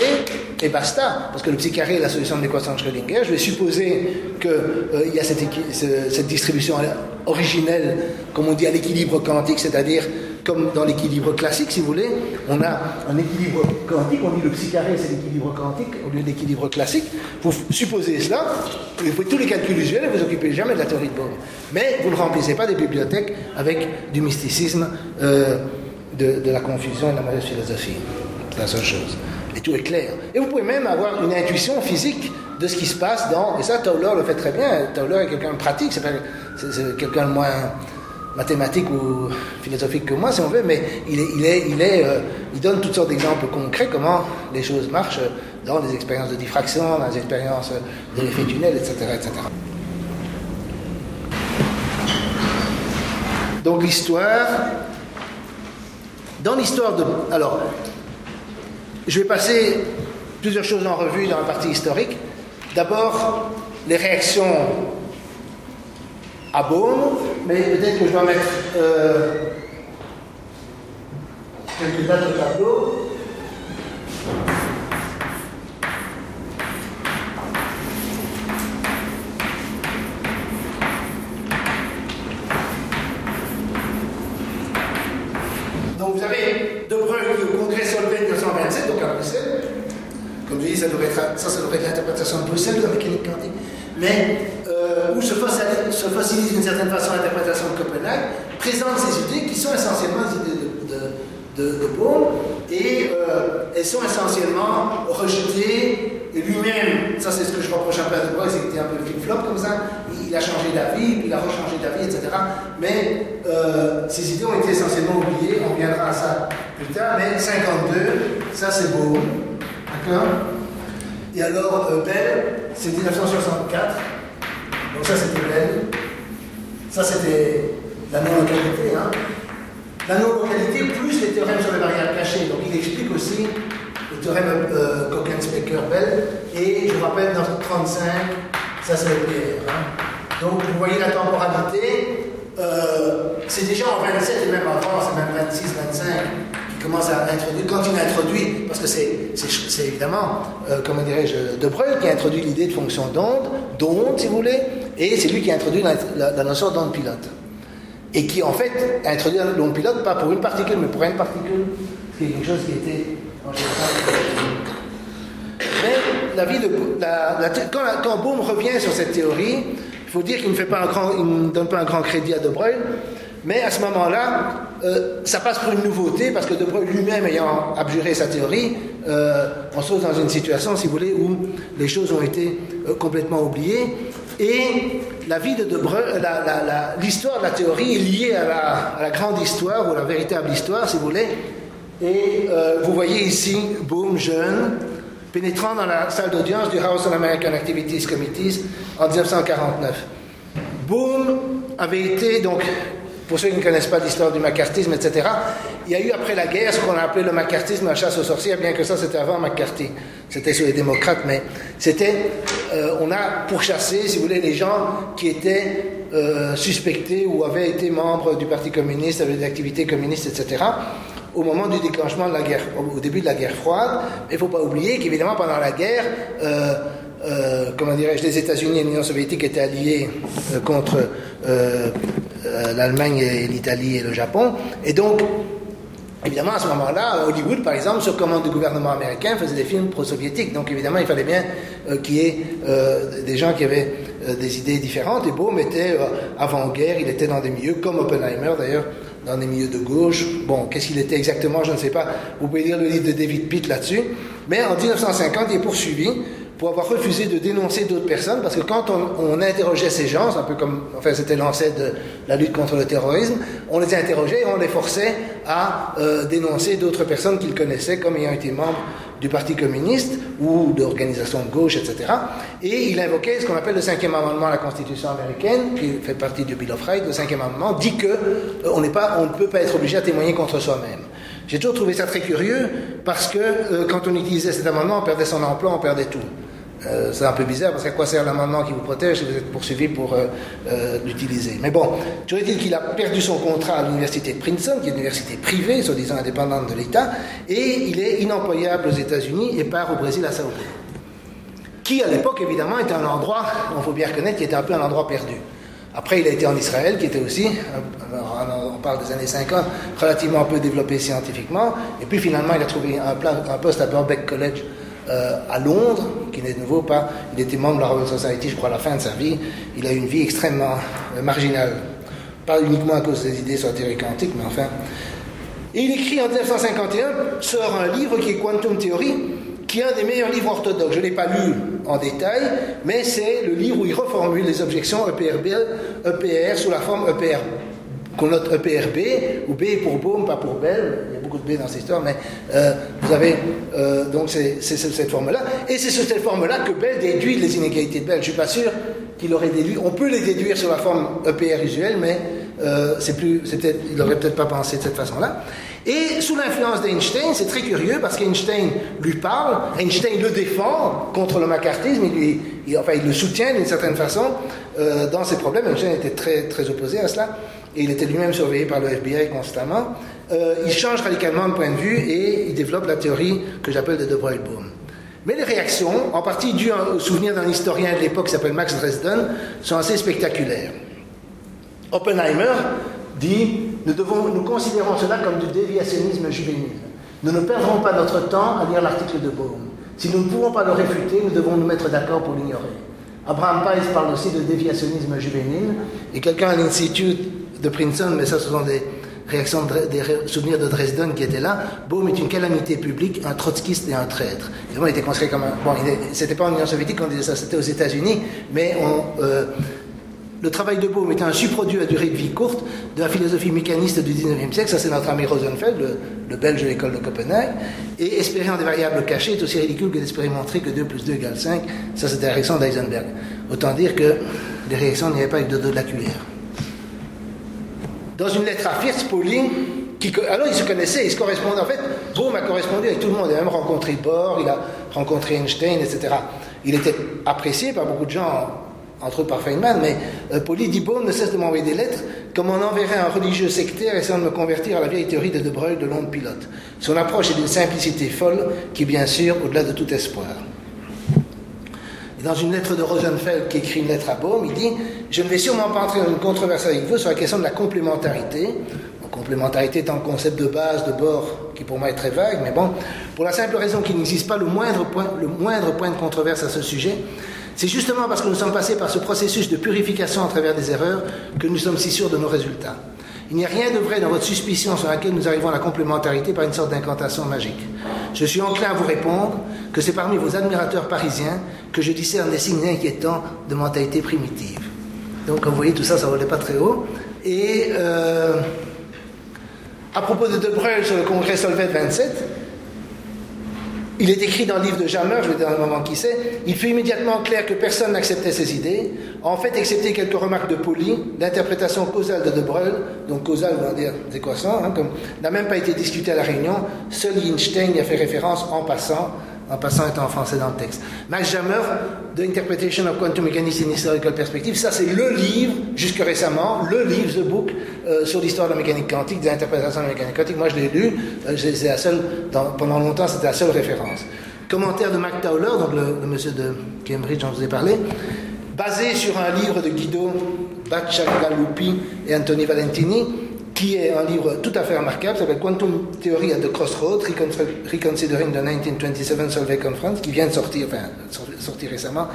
et basta. Parce que le psi carré est la solution de l'équation de Schrödinger. Je vais supposer qu'il y a cette distribution originelle, comme on dit, à l'équilibre quantique, c'est-à-dire comme dans l'équilibre classique, si vous voulez, on a un équilibre quantique, on dit le psi carré c'est l'équilibre quantique au lieu de l'équilibre classique. Vous supposez cela, vous faites tous les calculs usuels et vous occupez jamais de la théorie de Bohm. Mais vous ne remplissez pas des bibliothèques avec du mysticisme, euh, de, de la confusion et de la mauvaise philosophie. C'est la seule chose. Et tout est clair. Et vous pouvez même avoir une intuition physique de ce qui se passe dans. Et ça, Tauler le fait très bien. Tauler est quelqu'un de pratique, c'est quelqu'un de moins mathématique ou philosophique que moi, si on veut, mais il, est, il, est, il, est, euh, il donne toutes sortes d'exemples concrets comment les choses marchent dans des expériences de diffraction, dans des expériences de l'effet tunnel, etc., etc. Donc l'histoire, dans l'histoire de... Alors, je vais passer plusieurs choses en revue dans la partie historique. D'abord, les réactions à Beaune, mais peut-être que je dois mettre euh, quelques dates au tableau. Donc vous avez De Broglie qui est au congrès Solvay 1927, donc à Bruxelles. Comme je dis, ça, devrait être, ça, ça devrait être l'interprétation de Bruxelles de la mécanique quantique. Mais euh, où se fossilise, se fossilise d'une certaine façon l'interprétation de Copenhague, présente ces idées qui sont essentiellement des idées de, de, de, de Bohm, et euh, elles sont essentiellement rejetées. Et lui-même, ça c'est ce que je reproche un peu à De Broglie, c'est qu'il était un peu flip-flop comme ça. Il a changé d'avis, puis il a rechangé d'avis, etc. Mais euh, ces idées ont été essentiellement oubliées, on reviendra à ça plus tard. Mais 52, ça c'est beau. D'accord Et alors, euh, Bell, c'est 1964. Donc ça c'était Bell. Ça c'était la non-localité. Hein. La non-localité plus les théorèmes sur les variables cachées. Donc il explique aussi le théorème euh, Cohen-Specker-Bell. Et je vous rappelle, dans 35, ça c'est le PR. Hein. Donc vous voyez la temporalité, euh, c'est déjà en 27 et même avant, c'est même 26, 25 qui commence à introduire, quand il introduit, parce que c'est évidemment, euh, comment dirais-je, De Broglie qui a introduit l'idée de fonction d'onde, d'onde si vous voulez, et c'est lui qui a introduit la, notion d'onde pilote. Et qui en fait a introduit l'onde pilote pas pour une particule, mais pour une particule, qui est quelque chose qui était. Mais quand, quand Bohm revient sur cette théorie, il faut dire qu'il ne, ne donne pas un grand crédit à De Broglie, mais à ce moment-là, euh, ça passe pour une nouveauté parce que De Broglie lui-même ayant abjuré sa théorie, euh, on se trouve dans une situation, si vous voulez, où les choses ont été euh, complètement oubliées. Et l'histoire de la théorie est liée à la, grande histoire ou la véritable histoire, si vous voulez. Et vous voyez ici Boom, jeune, pénétrant dans la salle d'audience du House of American Activities Committees en 1949. Boom avait été donc pour ceux qui ne connaissent pas l'histoire du macartisme, etc., il y a eu après la guerre ce qu'on a appelé le macartisme, la chasse aux sorcières, bien que ça c'était avant McCarthy. C'était sur les démocrates, mais c'était, euh, on a pourchassé, si vous voulez, les gens qui étaient euh, suspectés ou avaient été membres du Parti communiste, avaient des activités communistes, etc., au moment du déclenchement de la guerre, au début de la guerre froide. Il ne faut pas oublier qu'évidemment, pendant la guerre, euh, comment dirais-je, les États-Unis et l'Union soviétique étaient alliés contre euh, l'Allemagne et l'Italie et le Japon. Et donc, évidemment, à ce moment-là, Hollywood, par exemple, sur commande du gouvernement américain, faisait des films pro-soviétiques. Donc, évidemment, il fallait bien qu'il y ait des gens qui avaient des idées différentes. Et Bohm était avant-guerre, il était dans des milieux, comme Oppenheimer d'ailleurs, dans des milieux de gauche. Bon, qu'est-ce qu'il était exactement, je ne sais pas. Vous pouvez lire le livre de David Pitt là-dessus. Mais en 1950, il est poursuivi pour avoir refusé de dénoncer d'autres personnes, parce que quand on, interrogeait ces gens, un peu comme, enfin c'était l'ancêtre de la lutte contre le terrorisme, on les interrogeait et on les forçait à euh, dénoncer d'autres personnes qu'ils connaissaient comme ayant été membres du Parti communiste ou d'organisations de gauche, etc. Et il invoquait ce qu'on appelle le cinquième amendement à la Constitution américaine, qui fait partie du Bill of Rights. Le cinquième amendement dit que euh, on, ne peut pas être obligé à témoigner contre soi-même. J'ai toujours trouvé ça très curieux parce que euh, quand on utilisait cet amendement, on perdait son emploi, on perdait tout. Euh, c'est un peu bizarre parce qu'à quoi sert l'amendement qui vous protège si vous êtes poursuivi pour euh, euh, l'utiliser? Mais bon, je dire qu'il a perdu son contrat à l'université de Princeton, qui est une université privée, soi-disant indépendante de l'État, et il est inemployable aux États-Unis et part au Brésil à Sao Paulo. Qui, à l'époque, évidemment, était un endroit, il faut bien reconnaître, qui était un peu un endroit perdu. Après, il a été en Israël, qui était aussi, on parle des années 50, relativement peu développé scientifiquement. Et puis finalement, il a trouvé un, poste à Birkbeck College euh, à Londres, qui n'est de nouveau pas. Il était membre de la Royal Society, je crois, à la fin de sa vie. Il a eu une vie extrêmement euh, marginale. Pas uniquement à cause des idées ésotériques antiques, mais enfin. Et il écrit en 1951, sort un livre qui est Quantum Theory, qui est un des meilleurs livres orthodoxes. Je ne l'ai pas lu en détail, mais c'est le livre où il reformule les objections EPRB, EPR sous la forme EPR qu'on note EPRB, ou B pour Bohm, pas pour Bell, il y a beaucoup de B dans cette histoire, mais euh, vous avez euh, donc c'est cette forme-là, et c'est sur cette forme-là que Bell déduit les inégalités de Bell. Je ne suis pas sûr qu'il aurait déduit, on peut les déduire sur la forme EPR usuelle, mais euh, plus, il n'aurait peut-être pas pensé de cette façon-là. Et sous l'influence d'Einstein, c'est très curieux parce qu'Einstein lui parle, Einstein le défend contre le macartisme, il, le soutient d'une certaine façon dans ses problèmes. Einstein était très, très opposé à cela et il était lui-même surveillé par le FBI constamment, euh, il change radicalement de point de vue et il développe la théorie que j'appelle de De Broglie-Bohm. Mais les réactions, en partie dues au souvenir d'un historien de l'époque qui s'appelle Max Dresden, sont assez spectaculaires. Oppenheimer dit nous, considérons cela comme du déviationnisme juvénile. Nous ne perdrons pas notre temps à lire l'article de Bohm. Si nous ne pouvons pas le réfuter, nous devons nous mettre d'accord pour l'ignorer. Abraham Pais parle aussi de déviationnisme juvénile, et quelqu'un à l'Institut de Princeton, mais ça, ce sont des réactions, des souvenirs de Dresden qui étaient là. Bohm est une calamité publique, un trotskiste et un traître. Évidemment, il était considéré comme un. Bon, c'était pas en Union soviétique qu'on disait ça, c'était aux États-Unis, mais. Euh, le travail de Bohm était un subproduit à durée de vie courte de la philosophie mécaniste du 19e siècle. Ça, c'est notre ami Rosenfeld, le, belge de l'école de Copenhague. Et espérer en des variables cachées est aussi ridicule que d'espérer montrer que 2 plus 2 égale 5. Ça, c'était la réaction d'Eisenberg. Autant dire que les réactions n'y avaient pas eu de dos de la cuillère dans une lettre à Fierz Pauling, qui, alors ils se connaissaient, ils se correspondaient. En fait, Bohm a correspondu avec tout le monde. Il a même rencontré Bohr, il a rencontré Einstein, etc. Il était apprécié par beaucoup de gens entre autres par Feynman, mais euh, Pauli dit Bohm ne cesse de m'envoyer des lettres comme on enverrait un religieux sectaire essayant de me convertir à la vieille théorie de De de l'onde pilote. Son approche est d'une simplicité folle qui, bien sûr, au-delà de tout espoir. Et dans une lettre de Rosenfeld qui écrit une lettre à Bohm, il dit Je ne vais sûrement pas entrer dans une controverse avec vous sur la question de la complémentarité. complémentarité étant le concept de base de bord qui pour moi est très vague, mais bon, pour la simple raison qu'il n'existe pas le moindre, point, le moindre point de controverse à ce sujet, c'est justement parce que nous sommes passés par ce processus de purification à travers des erreurs que nous sommes si sûrs de nos résultats. Il n'y a rien de vrai dans votre suspicion sur laquelle nous arrivons à la complémentarité par une sorte d'incantation magique. Je suis enclin à vous répondre que c'est parmi vos admirateurs parisiens que je discerne des signes inquiétants de mentalité primitive. Donc, vous voyez, tout ça, ça ne volait pas très haut. Et euh, à propos de De Breuil sur le congrès Solvay 27, il est écrit dans le livre de Jammer, je vais dire un moment qui c'est, il fut immédiatement clair que personne n'acceptait ses idées, en fait, excepté quelques remarques de Poli, l'interprétation causale de De Breuil, donc causale, on va dire décroissant, hein, n'a même pas été discutée à la réunion, seul Einstein y a fait référence en passant, en passant étant en français dans le texte. Max Jammer, The Interpretation of Quantum Mechanics in Historical Perspective, ça c'est le livre, jusque récemment, le livre, The Book, euh, sur l'histoire de la mécanique quantique, des interprétations de la mécanique quantique. Moi je l'ai lu, euh, la seule, pendant longtemps c'était la seule référence. Commentaire de Mac Towler, donc le, monsieur de Cambridge dont je vous ai parlé, basé sur un livre de Guido Baciagalupi et Anthony Valentini, qui est un livre tout à fait remarquable, s'appelle Quantum Theory at the Crossroads, Reconsidering the 1927 Solvay Conference, qui vient de sortir, enfin, sortir récemment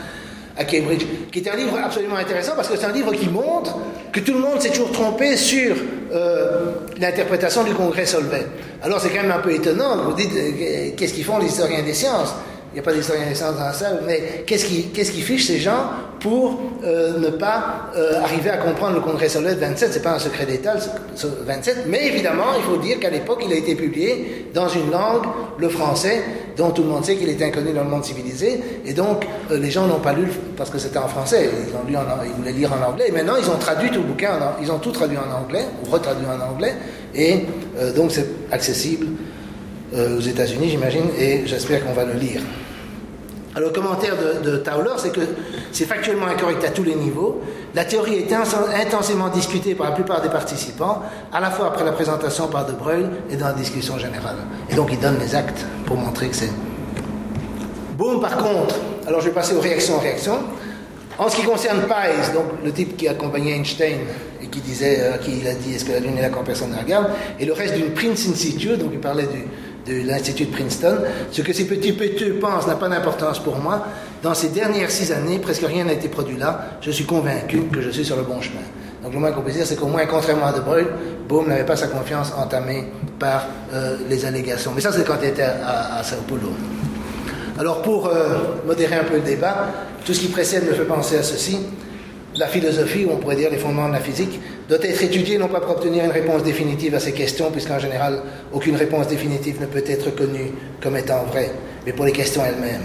à Cambridge, qui est un livre absolument intéressant parce que c'est un livre qui montre que tout le monde s'est toujours trompé sur euh, l'interprétation du congrès Solvay. Alors c'est quand même un peu étonnant, vous dites, euh, qu'est-ce qu'ils font les historiens des sciences? N'y a pas d'historien des sciences dans la salle, mais qu'est-ce qui, qu'est-ce qui fiche ces gens pour euh, ne pas euh, arriver à comprendre le congrès Solvay 27 C'est pas un secret d'État, le 27, mais évidemment, il faut dire qu'à l'époque, il a été publié dans une langue, le français, dont tout le monde sait qu'il est inconnu dans le monde civilisé, et donc euh, les gens n'ont pas lu parce que c'était en français, ils, ont lu ils voulaient lire en anglais, et maintenant ils ont traduit tout le bouquin, ils ont tout traduit en anglais, ou retraduit en anglais, et donc c'est accessible aux États-Unis, j'imagine, et j'espère qu'on va le lire. Alors, le commentaire de, de Tauler, c'est que c'est factuellement incorrect à tous les niveaux. La théorie est intensément discutée par la plupart des participants, à la fois après la présentation par De Bruyne et dans la discussion générale. Et donc, il donne les actes pour montrer que c'est. Boom, par contre, alors je vais passer aux réactions réactions. En ce qui concerne Pais, donc le type qui accompagnait Einstein et qui disait, euh, qui il a dit est-ce que la Lune est là quand personne ne regarde, et le reste d'une Prince Institute, donc il parlait du, de l'Institut de Princeton. Ce que ces petits péteux pensent n'a pas d'importance pour moi. Dans ces dernières six années, presque rien n'a été produit là. Je suis convaincu que je suis sur le bon chemin. Donc le moins qu'on peut dire, c'est qu'au moins, contrairement à De Bruyne, Bohm n'avait pas sa confiance entamée par euh, les allégations. Mais ça, c'est quand il était à, Sao Paulo. Alors pour euh, modérer un peu le débat, tout ce qui précède me fait penser à ceci la philosophie, ou on pourrait dire les fondements de la physique, doit être étudiée non pas pour obtenir une réponse définitive à ces questions, puisqu'en général, aucune réponse définitive ne peut être connue comme étant vraie, mais pour les questions elles-mêmes.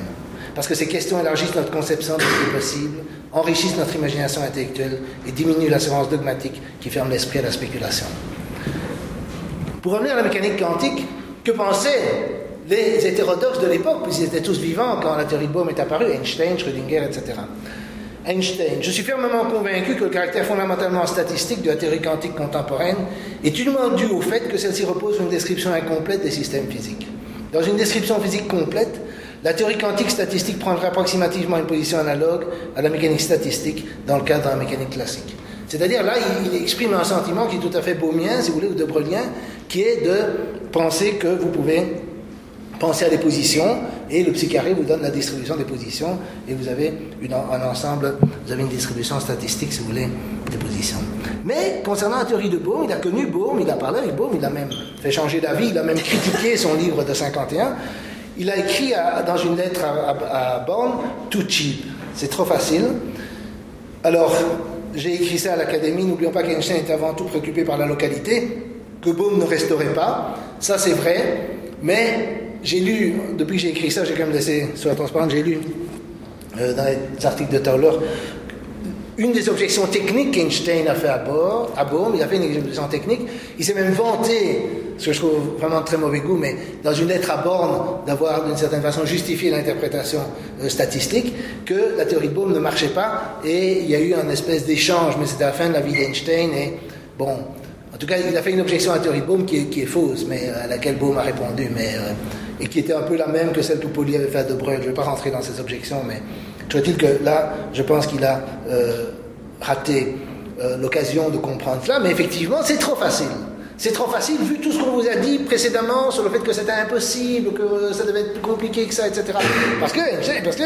Parce que ces questions élargissent notre conception de ce qui est possible, enrichissent notre imagination intellectuelle et diminuent l'assurance dogmatique qui ferme l'esprit à la spéculation. Pour revenir à la mécanique quantique, que pensaient les hétérodoxes de l'époque, puisqu'ils étaient tous vivants quand la théorie de Bohm est apparue, Einstein, Schrödinger, etc. Einstein. Je suis fermement convaincu que le caractère fondamentalement statistique de la théorie quantique contemporaine est uniquement dû au fait que celle-ci repose sur une description incomplète des systèmes physiques. Dans une description physique complète, la théorie quantique statistique prendrait approximativement une position analogue à la mécanique statistique dans le cadre de la mécanique classique. C'est-à-dire là, il, exprime un sentiment qui est tout à fait beaumien, si vous voulez, ou de Breulien, qui est de penser que vous pouvez pensez à des positions, et le psycharé vous donne la distribution des positions, et vous avez un ensemble, vous avez une distribution statistique, si vous voulez, des positions. Mais concernant la théorie de Bohm, il a connu Bohm, il a parlé avec Bohm, il a même fait changer d'avis, il a même critiqué son livre de 51. Il a écrit dans une lettre à, à, Born, too cheap, c'est trop facile. Alors, j'ai écrit ça à l'Académie, n'oublions pas qu'Einstein est avant tout préoccupé par la localité, que Bohm ne resterait pas, ça c'est vrai, mais j'ai lu, depuis que j'ai écrit ça, j'ai quand même laissé sur la transparence, j'ai lu euh, dans les articles de Tauler une des objections techniques qu'Einstein a fait à, bord, à Bohm, il a fait une objection technique, il s'est même vanté, ce que je trouve vraiment très mauvais goût, mais dans une lettre à Born, d'avoir d'une certaine façon justifié l'interprétation euh, statistique, que la théorie de Bohm ne marchait pas, et il y a eu un espèce d'échange, mais c'était à la fin de la vie d'Einstein, et bon, en tout cas, il a fait une objection à la théorie de Bohm qui est, qui est fausse, mais à laquelle Bohm a répondu, mais, euh, et qui était un peu la même que celle que Pauli avait faite de Breuil. Je ne vais pas rentrer dans ces objections, mais Toujours-il que là, je pense qu'il a euh, raté euh, l'occasion de comprendre cela, mais effectivement, c'est trop facile. C'est trop facile vu tout ce qu'on vous a dit précédemment sur le fait que c'était impossible, que ça devait être plus compliqué que ça, etc. Parce que, parce que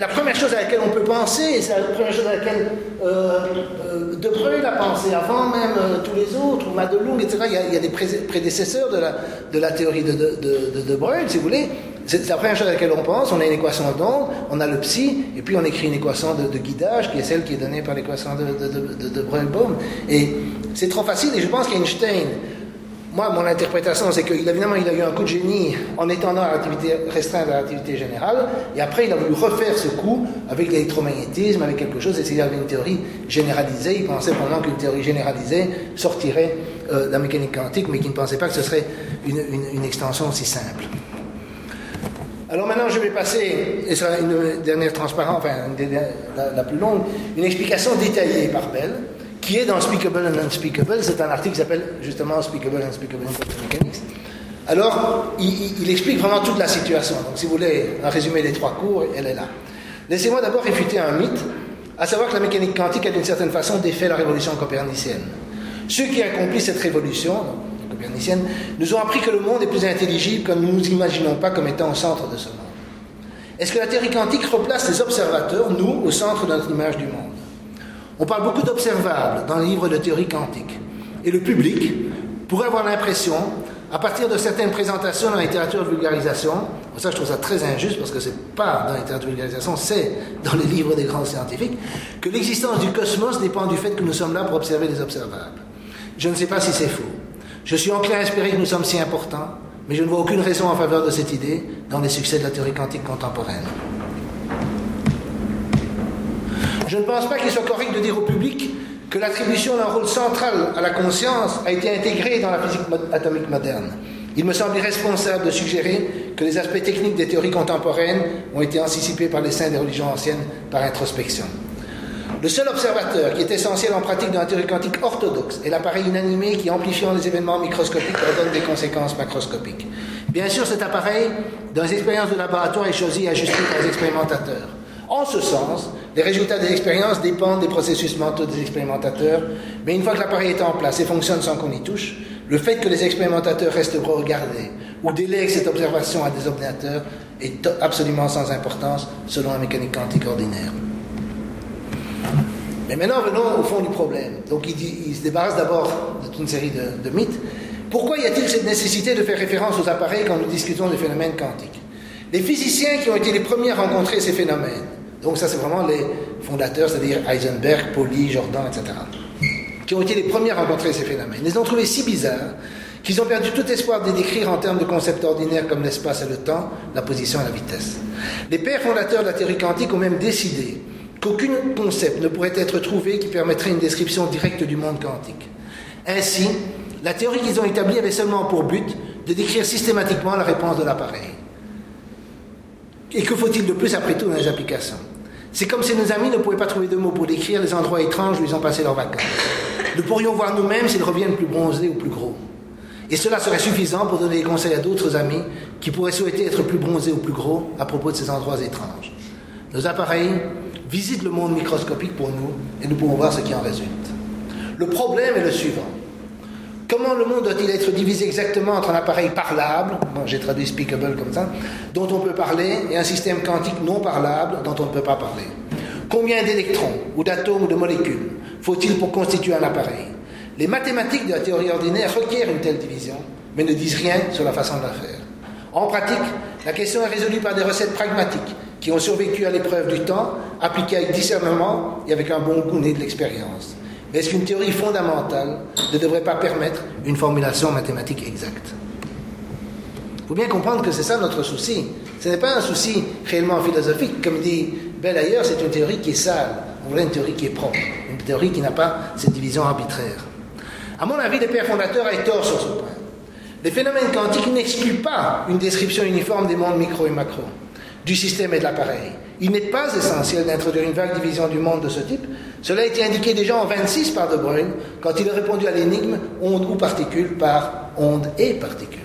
la première chose à laquelle on peut penser, c'est la première chose à laquelle euh, euh, De Breuil a pensé, avant même tous les autres, ou Madelung, etc. Il y a, des prédécesseurs de la, de théorie de De, de, de Breuil, si vous voulez. C'est la première chose à laquelle on pense. On a une équation d'onde, on a le psi, et puis on écrit une équation de, guidage qui est celle qui est donnée par l'équation de, de, de Breuil-Bohm. Et c'est trop facile, et je pense qu'Einstein moi, mon interprétation, c'est qu'évidemment, il a eu un coup de génie en étendant la relativité restreinte à la relativité générale, et après, il a voulu refaire ce coup avec l'électromagnétisme, avec quelque chose, s'il avait une théorie généralisée, il pensait probablement qu'une théorie généralisée sortirait euh, de la mécanique quantique, mais qu'il ne pensait pas que ce serait une, extension aussi simple. Alors maintenant, je vais passer, et sera une dernière transparence, enfin, la, la, plus longue, une explication détaillée par Bell qui est dans Speakable and Unspeakable. C'est un article qui s'appelle justement Speakable and Unspeakable in. Alors, il, explique vraiment toute la situation. Donc, si vous voulez un résumé des trois cours, elle est là. Laissez-moi d'abord réfuter un mythe, à savoir que la mécanique quantique a d'une certaine façon défait la révolution copernicienne. Ceux qui accomplissent cette révolution, copernicienne, nous ont appris que le monde est plus intelligible que nous ne nous imaginons pas comme étant au centre de ce monde. Est-ce que la théorie quantique replace les observateurs, nous, au centre de notre image du monde? On parle beaucoup d'observables dans les livres de théorie quantique. Et le public pourrait avoir l'impression, à partir de certaines présentations dans la littérature de vulgarisation, ça je trouve ça très injuste parce que c'est pas dans la littérature de vulgarisation, c'est dans les livres des grands scientifiques, que l'existence du cosmos dépend du fait que nous sommes là pour observer les observables. Je ne sais pas si c'est faux. Je suis enclin à espérer que nous sommes si importants, mais je ne vois aucune raison en faveur de cette idée dans les succès de la théorie quantique contemporaine. Je ne pense pas qu'il soit correct de dire au public que l'attribution d'un rôle central à la conscience a été intégrée dans la physique atomique moderne. Il me semble irresponsable de suggérer que les aspects techniques des théories contemporaines ont été anticipés par les saints des religions anciennes par introspection. Le seul observateur qui est essentiel en pratique dans la théorie quantique orthodoxe est l'appareil inanimé qui, amplifiant les événements microscopiques, donne des conséquences macroscopiques. Bien sûr, cet appareil, dans les expériences de laboratoire, est choisi et ajusté par les expérimentateurs. En ce sens, les résultats des expériences dépendent des processus mentaux des expérimentateurs, mais une fois que l'appareil est en place et fonctionne sans qu'on y touche, le fait que les expérimentateurs restent regardés ou délèguent cette observation à des ordinateurs est absolument sans importance selon la mécanique quantique ordinaire. Mais maintenant, venons au fond du problème. Donc, il, se débarrasse d'abord de toute série de, de mythes. Pourquoi y a-t-il cette nécessité de faire référence aux appareils quand nous discutons des phénomènes quantiques? Les physiciens qui ont été les premiers à rencontrer ces phénomènes donc ça, c'est vraiment les fondateurs, c'est-à-dire Heisenberg, Pauli, Jordan, etc., qui ont été les premiers à rencontrer ces phénomènes. Ils les ont trouvés si bizarres qu'ils ont perdu tout espoir de les décrire en termes de concepts ordinaires comme l'espace et le temps, la position et la vitesse. Les pères fondateurs de la théorie quantique ont même décidé qu'aucun concept ne pourrait être trouvé qui permettrait une description directe du monde quantique. Ainsi, la théorie qu'ils ont établie avait seulement pour but de décrire systématiquement la réponse de l'appareil. Et que faut-il de plus après tout dans les applications? C'est comme si nos amis ne pouvaient pas trouver de mots pour décrire les endroits étranges où ils ont passé leurs vacances. Nous pourrions voir nous-mêmes s'ils reviennent plus bronzés ou plus gros. Et cela serait suffisant pour donner des conseils à d'autres amis qui pourraient souhaiter être plus bronzés ou plus gros à propos de ces endroits étranges. Nos appareils visitent le monde microscopique pour nous et nous pouvons voir ce qui en résulte. Le problème est le suivant. Comment le monde doit-il être divisé exactement entre un appareil parlable, j'ai traduit speakable comme ça, dont on peut parler, et un système quantique non parlable dont on ne peut pas parler? Combien d'électrons, ou d'atomes, ou de molécules faut-il pour constituer un appareil? Les mathématiques de la théorie ordinaire requièrent une telle division, mais ne disent rien sur la façon de la faire. En pratique, la question est résolue par des recettes pragmatiques qui ont survécu à l'épreuve du temps, appliquées avec discernement et avec un bon goût né de l'expérience. Est-ce qu'une théorie fondamentale ne devrait pas permettre une formulation mathématique exacte? Il faut bien comprendre que c'est ça notre souci. Ce n'est pas un souci réellement philosophique, comme dit Bell ailleurs, c'est une théorie qui est sale. On voulait une théorie qui est propre, une théorie qui n'a pas cette division arbitraire. À mon avis, les pères fondateurs avaient tort sur ce point. Les phénomènes quantiques n'excluent pas une description uniforme des mondes micro et macro, du système et de l'appareil. Il n'est pas essentiel d'introduire une vague division du monde de ce type. Cela a été indiqué déjà en 26 par De Bruyne quand il a répondu à l'énigme onde ou particule par onde et particule.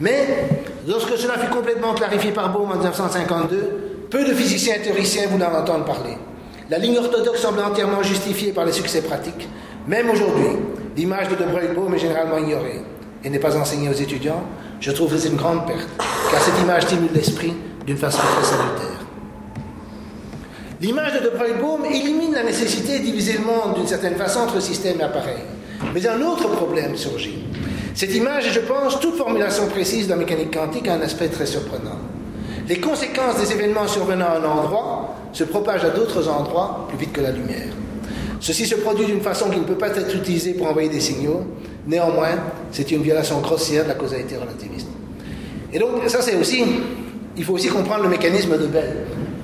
Mais lorsque cela fut complètement clarifié par Bohm en 1952, peu de physiciens et théoriciens voulaient en entendre parler. La ligne orthodoxe semble entièrement justifiée par les succès pratiques. Même aujourd'hui, l'image de De Broglie-Bohm est généralement ignorée et n'est pas enseignée aux étudiants. Je trouve que c'est une grande perte, car cette image stimule l'esprit d'une façon très salutaire. L'image de De élimine la nécessité de diviser le monde d'une certaine façon entre système et appareil. Mais un autre problème surgit. Cette image je pense, toute formulation précise de la mécanique quantique a un aspect très surprenant. Les conséquences des événements survenant à un endroit se propagent à d'autres endroits plus vite que la lumière. Ceci se produit d'une façon qui ne peut pas être utilisée pour envoyer des signaux. Néanmoins, c'est une violation grossière de la causalité relativiste. Et donc, ça, c'est aussi, il faut aussi comprendre le mécanisme de Bell.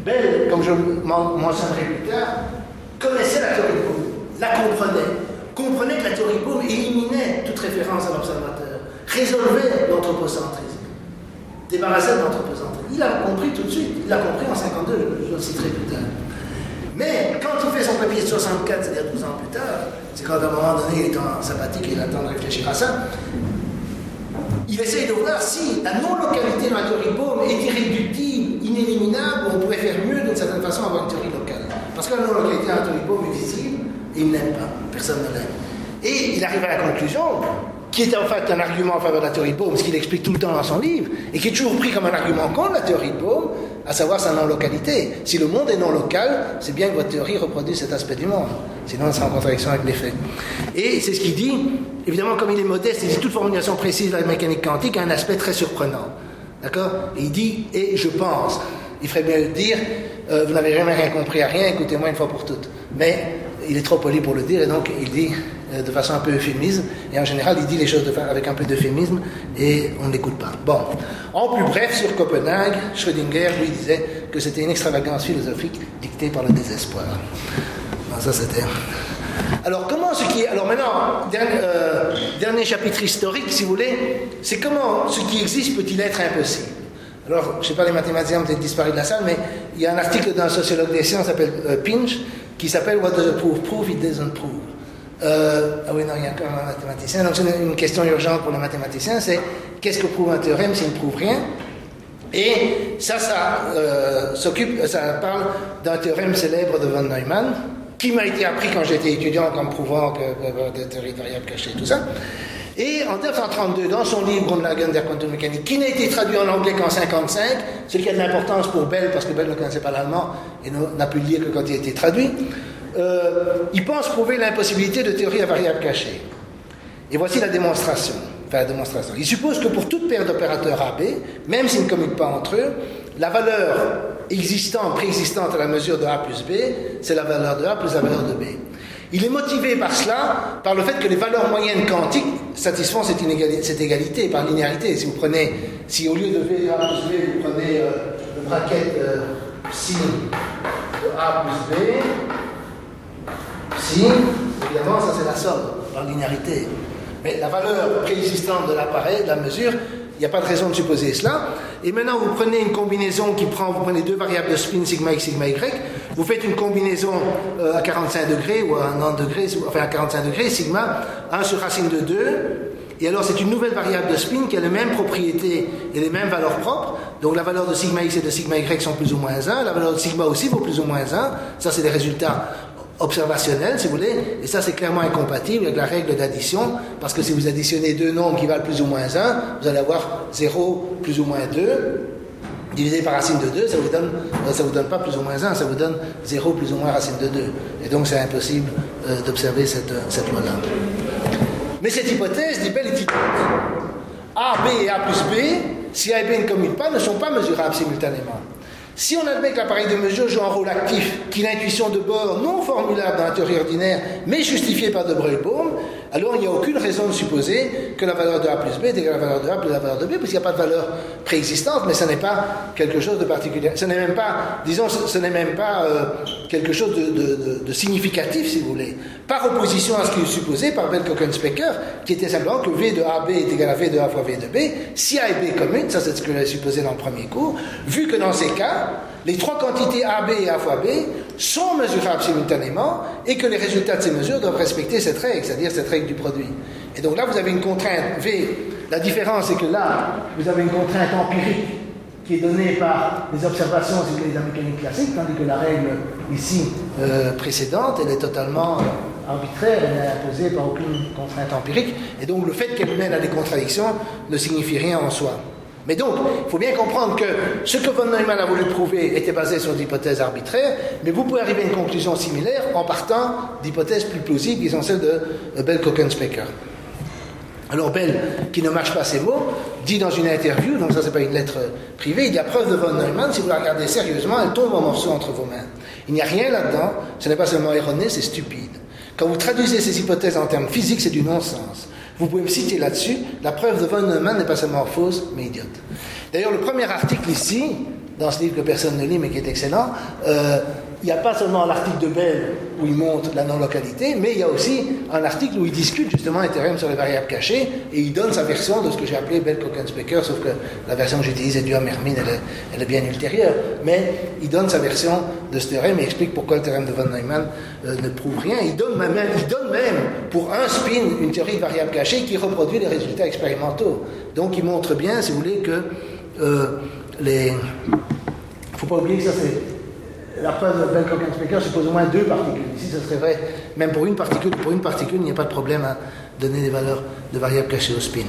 Bell, comme je mentionnerai plus tard, connaissait la théorie de Bohm, la comprenait, comprenait que la théorie de Bohm éliminait toute référence à l'observateur, résolvait l'anthropocentrisme, débarrassait de l'anthropocentrisme. Il a compris tout de suite, il l'a compris en 52, je le citerai plus tard. Mais quand il fait son papier de 64, c'est-à-dire 12 ans plus tard, c'est quand à un moment donné il est en sympathique et il attend de réfléchir à ça, il essaye de voir si la non-localité de la théorie de Bohm est irréductible, inéliminable, on pourrait faire mieux d'une certaine façon avoir une théorie locale. Parce que la non-localité théorie de Bohm est visible et il n'aime pas, personne ne l'aime. Et il arrive à la conclusion qui est en fait un argument en faveur de la théorie de Bohm, ce qu'il explique tout le temps dans son livre, et qui est toujours pris comme un argument contre la théorie de Bohm, à savoir sa non-localité. Si le monde est non local, c'est bien que votre théorie reproduit cet aspect du monde. Sinon, sera en contradiction avec les faits. Et c'est ce qu'il dit, évidemment, comme il est modeste, il dit toute formulation précise de la mécanique quantique a un aspect très surprenant. D'accord? Il dit, et je pense. Il ferait bien le dire, euh, vous n'avez jamais rien compris à rien, écoutez-moi une fois pour toutes. Mais il est trop poli pour le dire, et donc il dit, euh, de façon un peu euphémisme, et en général il dit les choses avec un peu d'euphémisme, et on ne l'écoute pas. Bon, en plus bref, sur Copenhague, Schrödinger lui disait que c'était une extravagance philosophique dictée par le désespoir. ça c'était... Alors comment ce qui est... Alors maintenant, dernier, euh, dernier chapitre historique, si vous voulez, c'est comment ce qui existe peut-il être impossible? Alors, je ne sais pas, les mathématiciens ont peut-être disparu de la salle, mais il y a un article d'un sociologue des sciences s'appelle euh, Pinch qui s'appelle What does a proof prove? It doesn't prove. Euh, ah oui, non, il y a un mathématicien. Donc, c'est une question urgente pour le mathématicien, c'est qu'est-ce que prouve un théorème s'il ne prouve rien? Et ça, ça s'occupe, ça parle d'un théorème célèbre de von Neumann, qui m'a été appris quand j'étais étudiant comme prouvant que, que, de variables cachées, tout ça. Et en 1932, dans son livre Grundlagen der Quantenmechanik, qui n'a été traduit en anglais qu'en 1955, ce qui a de l'importance pour Bell, parce que Bell ne connaissait pas l'allemand et n'a pu le lire que quand il a été traduit, euh, il pense prouver l'impossibilité de théorie à variables cachées. Et voici la démonstration. Enfin, la démonstration. Il suppose que pour toute paire d'opérateurs AB, même s'ils ne commutent pas entre eux, la valeur existante, préexistante à la mesure de A plus B, c'est la valeur de A plus la valeur de B. Il est motivé par cela, par le fait que les valeurs moyennes quantiques satisfont cette, égalité par linéarité. Si vous prenez, si au lieu de V de A plus B, vous prenez euh, le bracket euh, psi de A plus B, si, évidemment, ça c'est la somme, par linéarité. Mais la valeur préexistante de l'appareil, de la mesure, il n'y a pas de raison de supposer cela. Et maintenant, vous prenez une combinaison qui prend, vous prenez deux variables de spin, sigma x, sigma y, vous faites une combinaison euh, à 45 degrés ou à 90 degrés, enfin à 45 degrés, sigma, 1 sur racine de 2, et alors c'est une nouvelle variable de spin qui a les mêmes propriétés et les mêmes valeurs propres. Donc la valeur de sigma x et de sigma y sont plus ou moins 1, la valeur de sigma aussi vaut plus ou moins 1. Ça c'est des résultats observationnel, si vous voulez, et ça c'est clairement incompatible avec la règle d'addition, parce que si vous additionnez deux nombres qui valent plus ou moins 1, vous allez avoir 0 plus ou moins 2, divisé par racine de 2, ça vous donne, euh, ça vous donne pas plus ou moins 1, ça vous donne 0 plus ou moins racine de 2. Et donc c'est impossible euh, d'observer cette, euh, cette loi-là. Mais cette hypothèse dit belle A, B et A plus B, si A et B ne commutent pas, ne sont pas mesurables simultanément. Si on admet que l'appareil de mesure joue un rôle actif, qu'il a intuition de bord non formulable dans la théorie ordinaire, mais justifiée par de Broglie-Bohm, alors il n'y a aucune raison de supposer que la valeur de A plus B est égale à la valeur de A plus la valeur de B, parce qu'il n'y a pas de valeur préexistante, mais ce n'est pas quelque chose de particulier. Ce n'est même pas, disons, ce, n'est même pas euh, quelque chose de, significatif, si vous voulez. Par opposition à ce qui est supposé par Ben Cocken-Specker, qui était simplement que V de AB est égal à V de A fois V de B, si A et B communes, ça c'est ce que j'avais supposé dans le premier cours, vu que dans ces cas, les trois quantités AB et A fois B sont mesurables simultanément et que les résultats de ces mesures doivent respecter cette règle, c'est-à-dire cette règle du produit. Et donc là, vous avez une contrainte V. La différence, c'est que là, vous avez une contrainte empirique qui est donnée par les observations de la mécanique classique, tandis que la règle ici euh, précédente, elle est totalement euh, arbitraire, elle n'est imposée par aucune contrainte empirique. Et donc le fait qu'elle mène à des contradictions ne signifie rien en soi. Mais donc, il faut bien comprendre que ce que von Neumann a voulu prouver était basé sur d'hypothèses arbitraires, mais vous pouvez arriver à une conclusion similaire en partant d'hypothèses plus plausibles qui sont celles de bell specker Alors Bell, qui ne marche pas ses mots, dit dans une interview, donc ça c'est pas une lettre privée, il y a preuve de von Neumann, si vous la regardez sérieusement, elle tombe en morceaux entre vos mains. Il n'y a rien là-dedans, ce n'est pas seulement erroné, c'est stupide. Quand vous traduisez ces hypothèses en termes physiques, c'est du non-sens. Vous pouvez me citer là-dessus. La preuve de von Neumann n'est pas seulement fausse, mais idiote. D'ailleurs, le premier article ici, dans ce livre que personne ne lit mais qui est excellent, euh, il n'y a pas seulement l'article de Bell où il montre la non-localité, mais il y a aussi un article où il discute justement un théorème sur les variables cachées et il donne sa version de ce que j'ai appelé bell specker sauf que la version que j'utilise est du Mermin, elle, elle est, bien ultérieure. Mais il donne sa version de ce théorème et explique pourquoi le théorème de von Neumann euh, ne prouve rien. Il donne, même, pour un spin une théorie de variables cachées qui reproduit les résultats expérimentaux. Donc il montre bien, si vous voulez, que euh, les. Il ne faut pas oublier que ça c'est la preuve de Bell-Cocken-Specker suppose au moins deux particules. Ici, ce serait vrai, même pour une particule, pour une particule, il n'y a pas de problème à donner des valeurs de variables cachées au spin.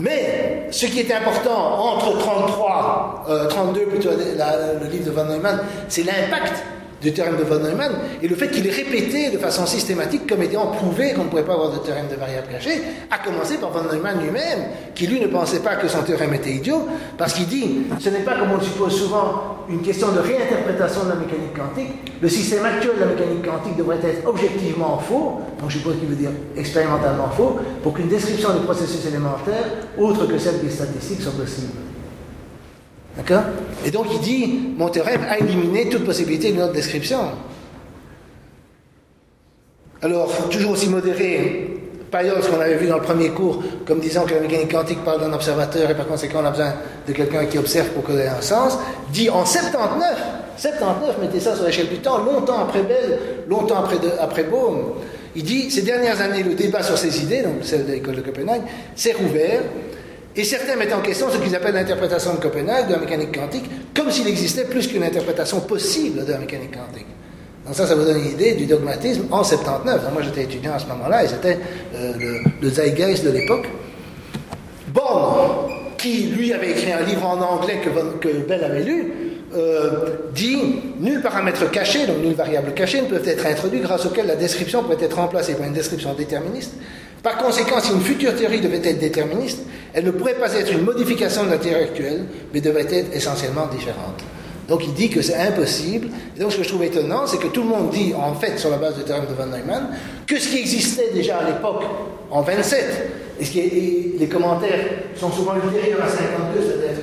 Mais ce qui est important entre 33, 32 euh, plutôt, le livre de Van Neumann, c'est l'impact du théorème de von Neumann, et le fait qu'il est répété de façon systématique comme ayant prouvé qu'on ne pouvait pas avoir de théorème de variable cachée, a commencé par von Neumann lui-même, qui lui ne pensait pas que son théorème était idiot, parce qu'il dit, ce n'est pas comme on le suppose souvent une question de réinterprétation de la mécanique quantique, le système actuel de la mécanique quantique devrait être objectivement faux, donc je suppose qu'il veut dire expérimentalement faux, pour qu'une description des processus élémentaires, autre que celle des statistiques, soit possible. D'accord Et donc il dit, mon théorème a éliminé toute possibilité d'une autre description. Alors, toujours aussi modéré, ce qu'on avait vu dans le premier cours, comme disant que la mécanique quantique parle d'un observateur et par conséquent on a besoin de quelqu'un qui observe pour qu'elle ait un sens, dit en 79, 79, mettez ça sur l'échelle du temps, longtemps après Bell, longtemps après, après Bohm, il dit, ces dernières années, le débat sur ces idées, donc celle de l'école de Copenhague, s'est rouvert, et certains mettent en question ce qu'ils appellent l'interprétation de Copenhague de la mécanique quantique, comme s'il existait plus qu'une interprétation possible de la mécanique quantique. Donc ça, ça vous donne une idée du dogmatisme en 79. moi, j'étais étudiant à ce moment-là, et c'était euh, le, zeitgeist de l'époque. Born, qui lui avait écrit un livre en anglais que, que Bell avait lu, euh, dit nul paramètre caché, donc nulle variable cachée, ne peut être introduit grâce auquel la description peut être remplacée par une description déterministe par conséquent, si une future théorie devait être déterministe, elle ne pourrait pas être une modification de la théorie actuelle, mais devrait être essentiellement différente. Donc il dit que c'est impossible. Et donc ce que je trouve étonnant, c'est que tout le monde dit, en fait, sur la base du théorème de von Neumann, que ce qui existait déjà à l'époque, en 27, et, ce qui les commentaires sont souvent ultérieurs à 52, c'est-à-dire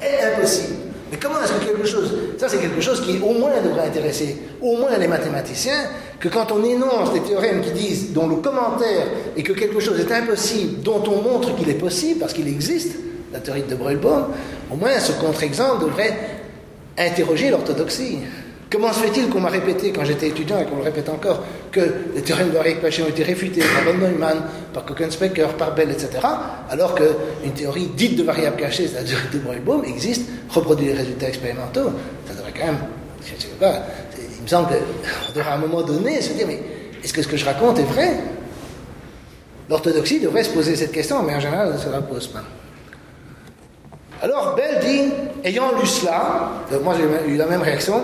est impossible. Mais comment est-ce que quelque chose, ça c'est quelque chose qui au moins devrait intéresser au moins les mathématiciens, que quand on énonce des théorèmes qui disent, dont le commentaire est que quelque chose est impossible, dont on montre qu'il est possible, parce qu'il existe, la théorie de Breuilbaum, au moins ce contre-exemple devrait interroger l'orthodoxie. Comment se fait-il qu'on m'a répété, quand j'étais étudiant et qu'on le répète encore, que les théorèmes de variable ont été réfutés par von Neumann, par Cohen-Specker, par Bell, etc., alors qu'une théorie dite de variable cachée, c'est-à-dire de Breuilbaum, existe, reproduit les résultats expérimentaux Ça devrait quand même, je ne sais pas, il me semble qu'on devrait à un moment donné se dire, mais est-ce que ce que je raconte est vrai? L'orthodoxie devrait se poser cette question, mais en général, elle ne se la pose pas. Alors, Bell dit, ayant lu cela, moi j'ai eu la même réaction,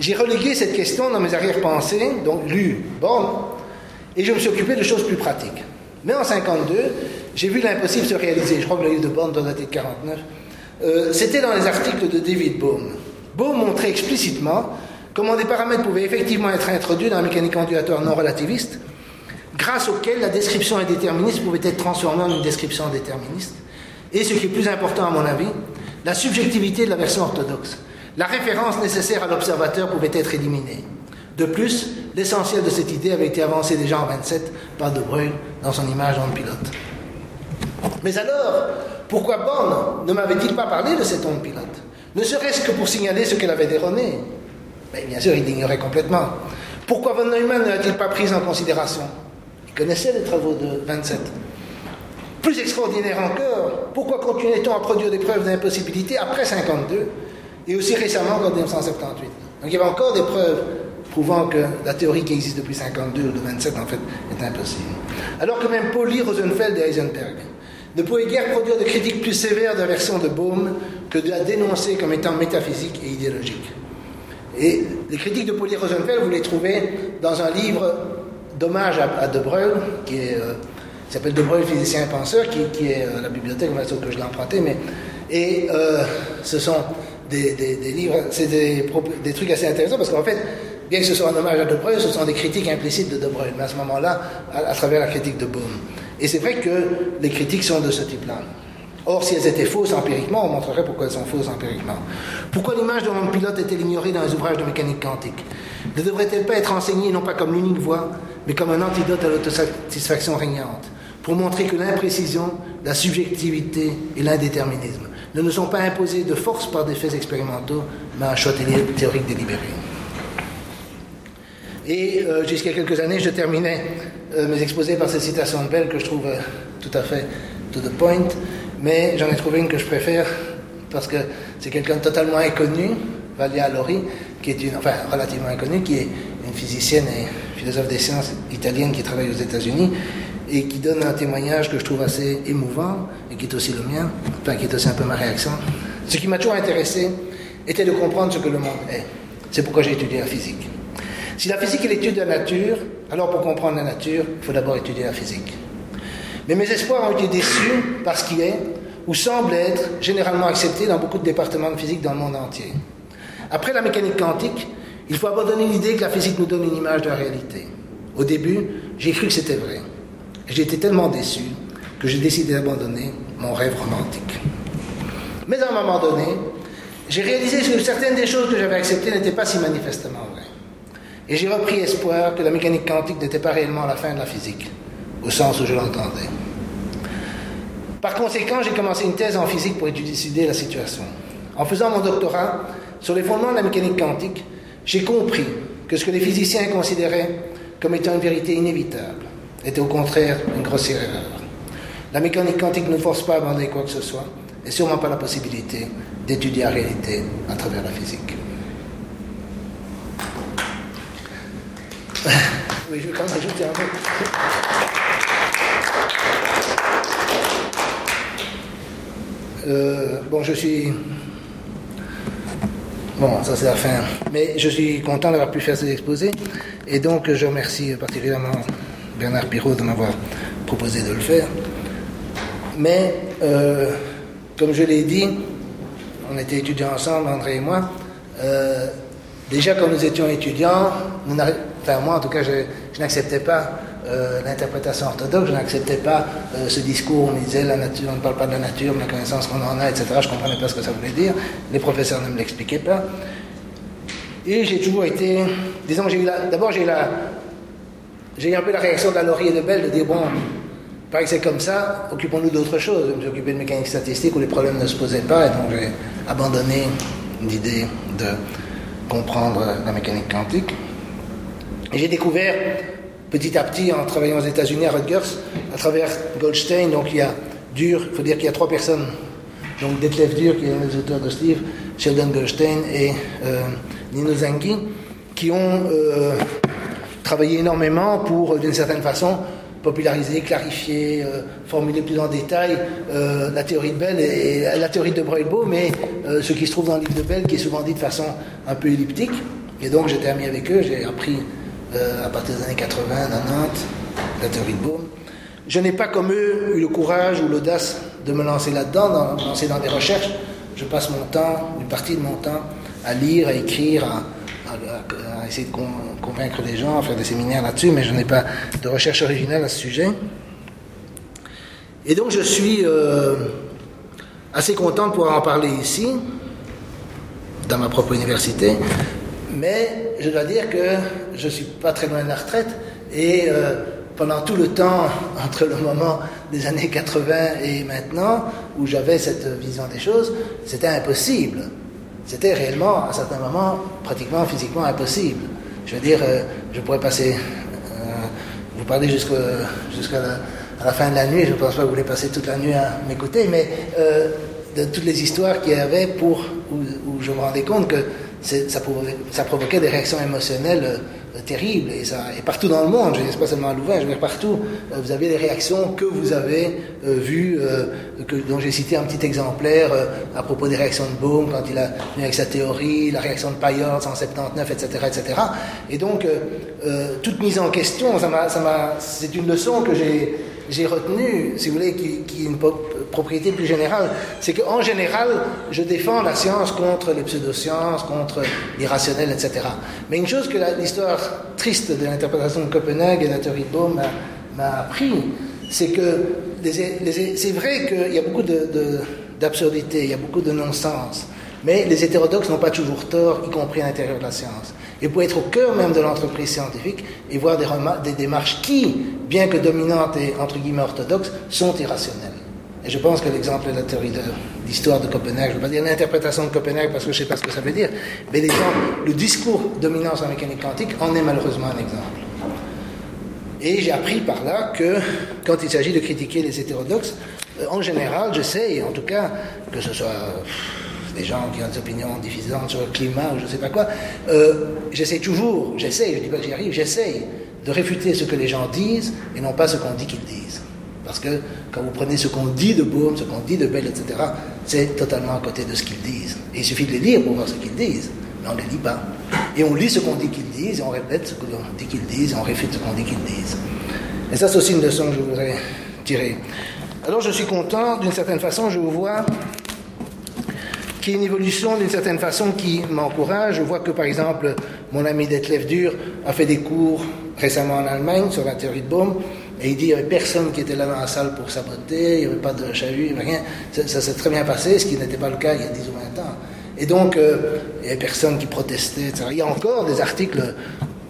j'ai relégué cette question dans mes arrière-pensées, donc lu Born, et je me suis occupé de choses plus pratiques. Mais en 52, j'ai vu l'impossible se réaliser. Je crois que le livre de Born doit dater de 49. Euh, c'était dans les articles de David Bohm. Bohm montrait explicitement comment des paramètres pouvaient effectivement être introduits dans la mécanique ondulatoire non relativiste grâce auquel la description indéterministe pouvait être transformée en une description déterministe, et ce qui est plus important à mon avis, la subjectivité de la version orthodoxe. La référence nécessaire à l'observateur pouvait être éliminée. De plus, l'essentiel de cette idée avait été avancé déjà en 27 par De Bruyne dans son image en pilote. Mais alors, pourquoi Born ne m'avait-il pas parlé de cette onde pilote? Ne serait-ce que pour signaler ce qu'elle avait déronné? Mais bien sûr, il l'ignorait complètement. Pourquoi von Neumann ne l'a-t-il pas prise en considération? Il connaissait les travaux de 27. Plus extraordinaire encore, pourquoi continuait-on à produire des preuves d'impossibilité après 52 et aussi récemment qu'en 1978 Donc il y avait encore des preuves prouvant que la théorie qui existe depuis 52 ou de 27 en fait est impossible. Alors que même Pauli, Rosenfeld et Heisenberg ne pouvaient guère produire de critiques plus sévères de la version de Bohm que de la dénoncer comme étant métaphysique et idéologique. Et les critiques de Pauli Rosenfeld, vous les trouvez dans un livre d'hommage à, De Bruyne, qui euh, s'appelle De Bruyne, physicien et penseur, qui, est à euh, la bibliothèque, que je l'ai emprunté, mais et euh, ce sont des, livres, c'est des, trucs assez intéressants parce qu'en fait, bien que ce soit un hommage à De Bruyne, ce sont des critiques implicites de De Bruyne, mais à ce moment-là, à, travers la critique de Bohm. Et c'est vrai que les critiques sont de ce type-là. Or, si elles étaient fausses empiriquement, on montrerait pourquoi elles sont fausses empiriquement. Pourquoi l'image de mon pilote est-elle ignorée dans les ouvrages de mécanique quantique? Ne devrait-elle pas être enseignée non pas comme l'unique voie, mais comme un antidote à l'autosatisfaction régnante, pour montrer que l'imprécision, la subjectivité et l'indéterminisme ne nous sont pas imposés de force par des faits expérimentaux, mais un choix théorique délibéré. Et euh, jusqu'à quelques années, je terminais euh, mes exposés par cette citation de Bell que je trouve euh, tout à fait to the point, mais j'en ai trouvé une que je préfère parce que c'est quelqu'un totalement inconnu, Valia Lori, qui est une, enfin relativement inconnue, qui est une physicienne et philosophe des sciences italienne qui travaille aux États-Unis et qui donne un témoignage que je trouve assez émouvant qui est aussi le mien, enfin qui est aussi un peu ma réaction. Ce qui m'a toujours intéressé était de comprendre ce que le monde est. C'est pourquoi j'ai étudié la physique. Si la physique est l'étude de la nature, alors pour comprendre la nature, il faut d'abord étudier la physique. Mais mes espoirs ont été déçus par ce qui est, ou semble être, généralement accepté dans beaucoup de départements de physique dans le monde entier. Après la mécanique quantique, il faut abandonner l'idée que la physique nous donne une image de la réalité. Au début, j'ai cru que c'était vrai. J'ai été tellement déçu que j'ai décidé d'abandonner mon rêve romantique. Mais à un moment donné, j'ai réalisé que certaines des choses que j'avais acceptées n'étaient pas si manifestement vraies. Et j'ai repris espoir que la mécanique quantique n'était pas réellement la fin de la physique, au sens où je l'entendais. Par conséquent, j'ai commencé une thèse en physique pour étudier la situation. En faisant mon doctorat sur les fondements de la mécanique quantique, j'ai compris que ce que les physiciens considéraient comme étant une vérité inévitable était au contraire une grossière erreur. La mécanique quantique ne force pas à abandonner quoi que ce soit, et sûrement pas la possibilité d'étudier la réalité à travers la physique. Oui, je vais quand même ajouter un mot. Euh, bon, je suis. Bon, ça c'est la fin. Mais je suis content d'avoir pu faire ces exposés. Et donc, je remercie particulièrement Bernard Pirot de m'avoir proposé de le faire. Mais, euh, comme je l'ai dit, on était étudiants ensemble, André et moi. Euh, déjà, quand nous étions étudiants, enfin moi en tout cas, je, n'acceptais pas euh, l'interprétation orthodoxe, je n'acceptais pas ce discours où on disait la nature, on ne parle pas de la nature, mais la connaissance qu'on en a, etc. Je ne comprenais pas ce que ça voulait dire. Les professeurs ne me l'expliquaient pas. Et j'ai toujours été, disons, j'ai d'abord j'ai eu la, j'ai eu un peu la réaction la Laurier de Belle de dire bon, paraît que c'est comme ça, occupons-nous d'autre chose. Je me suis occupé de mécanique statistique où les problèmes ne se posaient pas, et donc j'ai abandonné l'idée de comprendre la mécanique quantique. J'ai découvert petit à petit, en travaillant aux États-Unis à Rutgers, à travers Goldstein, donc il y a Dur, il faut dire qu'il y a trois personnes, donc Detlef Dur, qui est l'un des auteurs de ce livre, Sheldon Goldstein et euh, Nino Zanghi, qui ont euh, travaillé énormément pour, d'une certaine façon, populariser, clarifier, euh, formuler plus en détail euh, la théorie de Bell et, la théorie de Breuil-Beau, mais euh, ce qui se trouve dans le livre de Bell, qui est souvent dit de façon un peu elliptique. Et donc j'étais ami avec eux, j'ai appris à partir des années 80, 90, la théorie de Bohm. Je n'ai pas comme eux eu le courage ou l'audace de me lancer là-dedans, de me lancer dans des recherches. Je passe mon temps, une partie de mon temps, à lire, à écrire, à, à, essayer de convaincre les gens, à faire des séminaires là-dessus, mais je n'ai pas de recherche originale à ce sujet. Et donc je suis euh, assez content de pouvoir en parler ici, dans ma propre université, mais je dois dire que je ne suis pas très loin de la retraite et euh, pendant tout le temps entre le moment des années 80 et maintenant, où j'avais cette vision des choses, c'était impossible. C'était réellement, à certains moments, pratiquement physiquement impossible. Je veux dire, euh, je pourrais passer, euh, vous parlez jusqu'à la, fin de la nuit, je ne pense pas que vous voulez passer toute la nuit à m'écouter, mais de toutes les histoires qu'il y avait pour, où, je me rendais compte que ça provoquait, des réactions émotionnelles euh, terribles. Et, ça, et partout dans le monde, je ne dis pas seulement à Louvain, je veux dire partout, euh, vous avez des réactions que vous avez euh, vues, dont j'ai cité un petit exemplaire à propos des réactions de Bohm quand il a venu avec sa théorie, la réaction de Payard en 79, etc. etc. Et donc, toute mise en question, ça c'est une leçon que j'ai j'ai retenu, si vous voulez, qui, qui, est une propriété plus générale, c'est qu'en général, je défends la science contre les pseudosciences, contre l'irrationnel, etc. Mais une chose que l'histoire triste de l'interprétation de Copenhague et de la théorie de m'a appris, c'est que c'est vrai qu'il y a beaucoup d'absurdité, il y a beaucoup de non-sens. Mais les hétérodoxes n'ont pas toujours tort, y compris à l'intérieur de la science. Et pour être au cœur même de l'entreprise scientifique et voir des, des, démarches qui, bien que dominantes et entre guillemets orthodoxes, sont irrationnelles. Et je pense que l'exemple de la théorie d'histoire de, Copenhague, je ne veux pas dire l'interprétation de Copenhague parce que je ne sais pas ce que ça veut dire, mais le discours dominant en mécanique quantique en est malheureusement un exemple. Et j'ai appris par là que quand il s'agit de critiquer les hétérodoxes, euh, en général, j'essaie, en tout cas, que ce soit des gens qui ont des opinions diffusantes sur le climat ou je ne sais pas quoi, euh, j'essaie toujours, j'essaie, je ne dis pas que j'y arrive, j'essaie de réfuter ce que les gens disent et non pas ce qu'on dit qu'ils disent. Parce que quand vous prenez ce qu'on dit de Boom, ce qu'on dit de Bell, etc., c'est totalement à côté de ce qu'ils disent. Et il suffit de les lire pour voir ce qu'ils disent, mais on ne les lit pas. Et on lit ce qu'on dit qu'ils disent, et on répète ce qu'on dit qu'ils disent, et on réfute ce qu'on dit qu'ils disent. Et ça, c'est aussi une leçon que je voudrais tirer. Alors je suis content, d'une certaine façon, je vois qui est une évolution d'une certaine façon qui m'encourage. Je vois que par exemple, mon ami Detlef Dur a fait des cours récemment en Allemagne sur la théorie de Bohm, et il dit qu'il n'y avait personne qui était là dans la salle pour saboter, il n'y avait pas de chahut, rien. Ça, s'est très bien passé, ce qui n'était pas le cas il y a 10 ou 20 ans. Et donc, euh, il n'y avait personne qui protestait, etc. Il y a encore des articles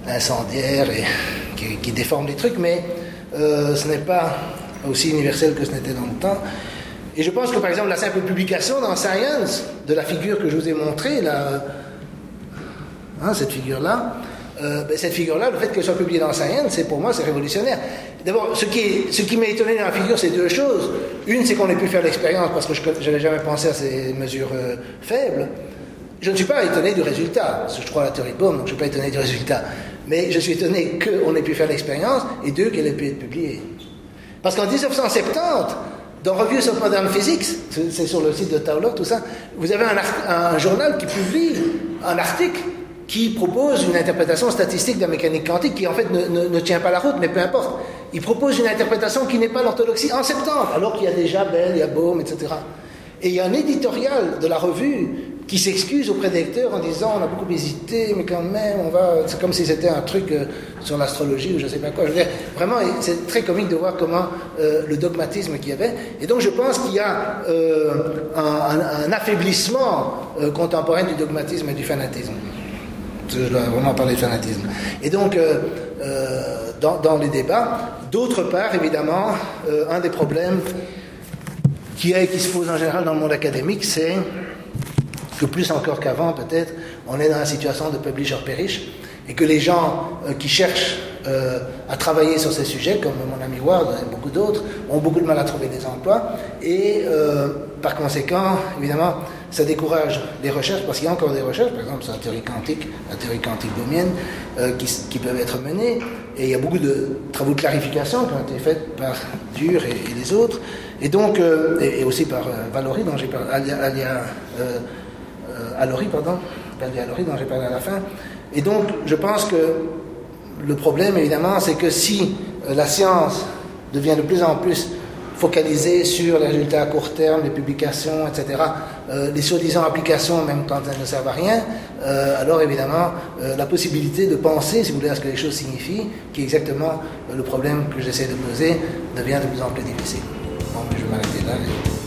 incendiaires et, qui, déforment les trucs, mais euh, ce n'est pas aussi universel que ce n'était dans le temps. Et je pense que par exemple la simple publication dans Science de la figure que je vous ai montrée, là, hein, cette figure-là, euh, ben, cette figure-là, le fait qu'elle soit publiée dans Science, c'est pour moi c'est révolutionnaire. D'abord, ce qui, ce qui m'a étonné dans la figure, c'est deux choses. Une, c'est qu'on ait pu faire l'expérience parce que je n'avais jamais pensé à ces mesures euh, faibles. Je ne suis pas étonné du résultat, parce que je crois à la théorie de Bohm, donc je ne suis pas étonné du résultat. Mais je suis étonné qu'on ait pu faire l'expérience et deux, qu'elle ait pu être publiée. Parce qu'en 1970, dans Reviews of Modern Physics, c'est sur le site de Taylor, tout ça, vous avez un, journal qui publie un article qui propose une interprétation statistique de la mécanique quantique qui en fait ne, tient pas la route, mais peu importe. Il propose une interprétation qui n'est pas l'orthodoxie en septembre, alors qu'il y a déjà Bell, il y a Bohm, etc. Et il y a un éditorial de la revue qui s'excuse auprès des lecteurs en disant on a beaucoup hésité, mais quand même, on va. C'est comme si c'était un truc euh, sur l'astrologie ou je ne sais pas quoi. Je veux dire, vraiment, c'est très comique de voir comment euh, le dogmatisme qu'il y avait. Et donc, je pense qu'il y a euh, un, affaiblissement contemporain du dogmatisme et du fanatisme. Dois vraiment parler de fanatisme. Et donc, dans, dans, les débats, d'autre part, évidemment, un des problèmes qui, est, qui se pose en général dans le monde académique, c'est que plus encore qu'avant peut-être, on est dans une situation de publisher perish, et que les gens euh, qui cherchent euh, à travailler sur ces sujets, comme mon ami Ward et beaucoup d'autres, ont beaucoup de mal à trouver des emplois, et euh, par conséquent, évidemment, ça décourage les recherches, parce qu'il y a encore des recherches, par exemple sur la théorie quantique, la théorie quantique bohmienne, qui, peuvent être menées, et il y a beaucoup de travaux de clarification qui ont été faits par Dur et, les autres, et donc, et, aussi par Valory, dont j'ai parlé, alia, à Laurie, pardon, à Laurie dont j'ai parlé à la fin. Et donc, je pense que le problème, évidemment, c'est que si euh, la science devient de plus en plus focalisé sur les résultats à court terme, les publications, etc., euh, les soi-disant applications, même quand elles ne servent à rien, euh, alors évidemment, euh, la possibilité de penser, si vous voulez, à ce que les choses signifient, qui est exactement le problème que j'essaie de poser, devient de plus en plus difficile. Bon, je vais m'arrêter là.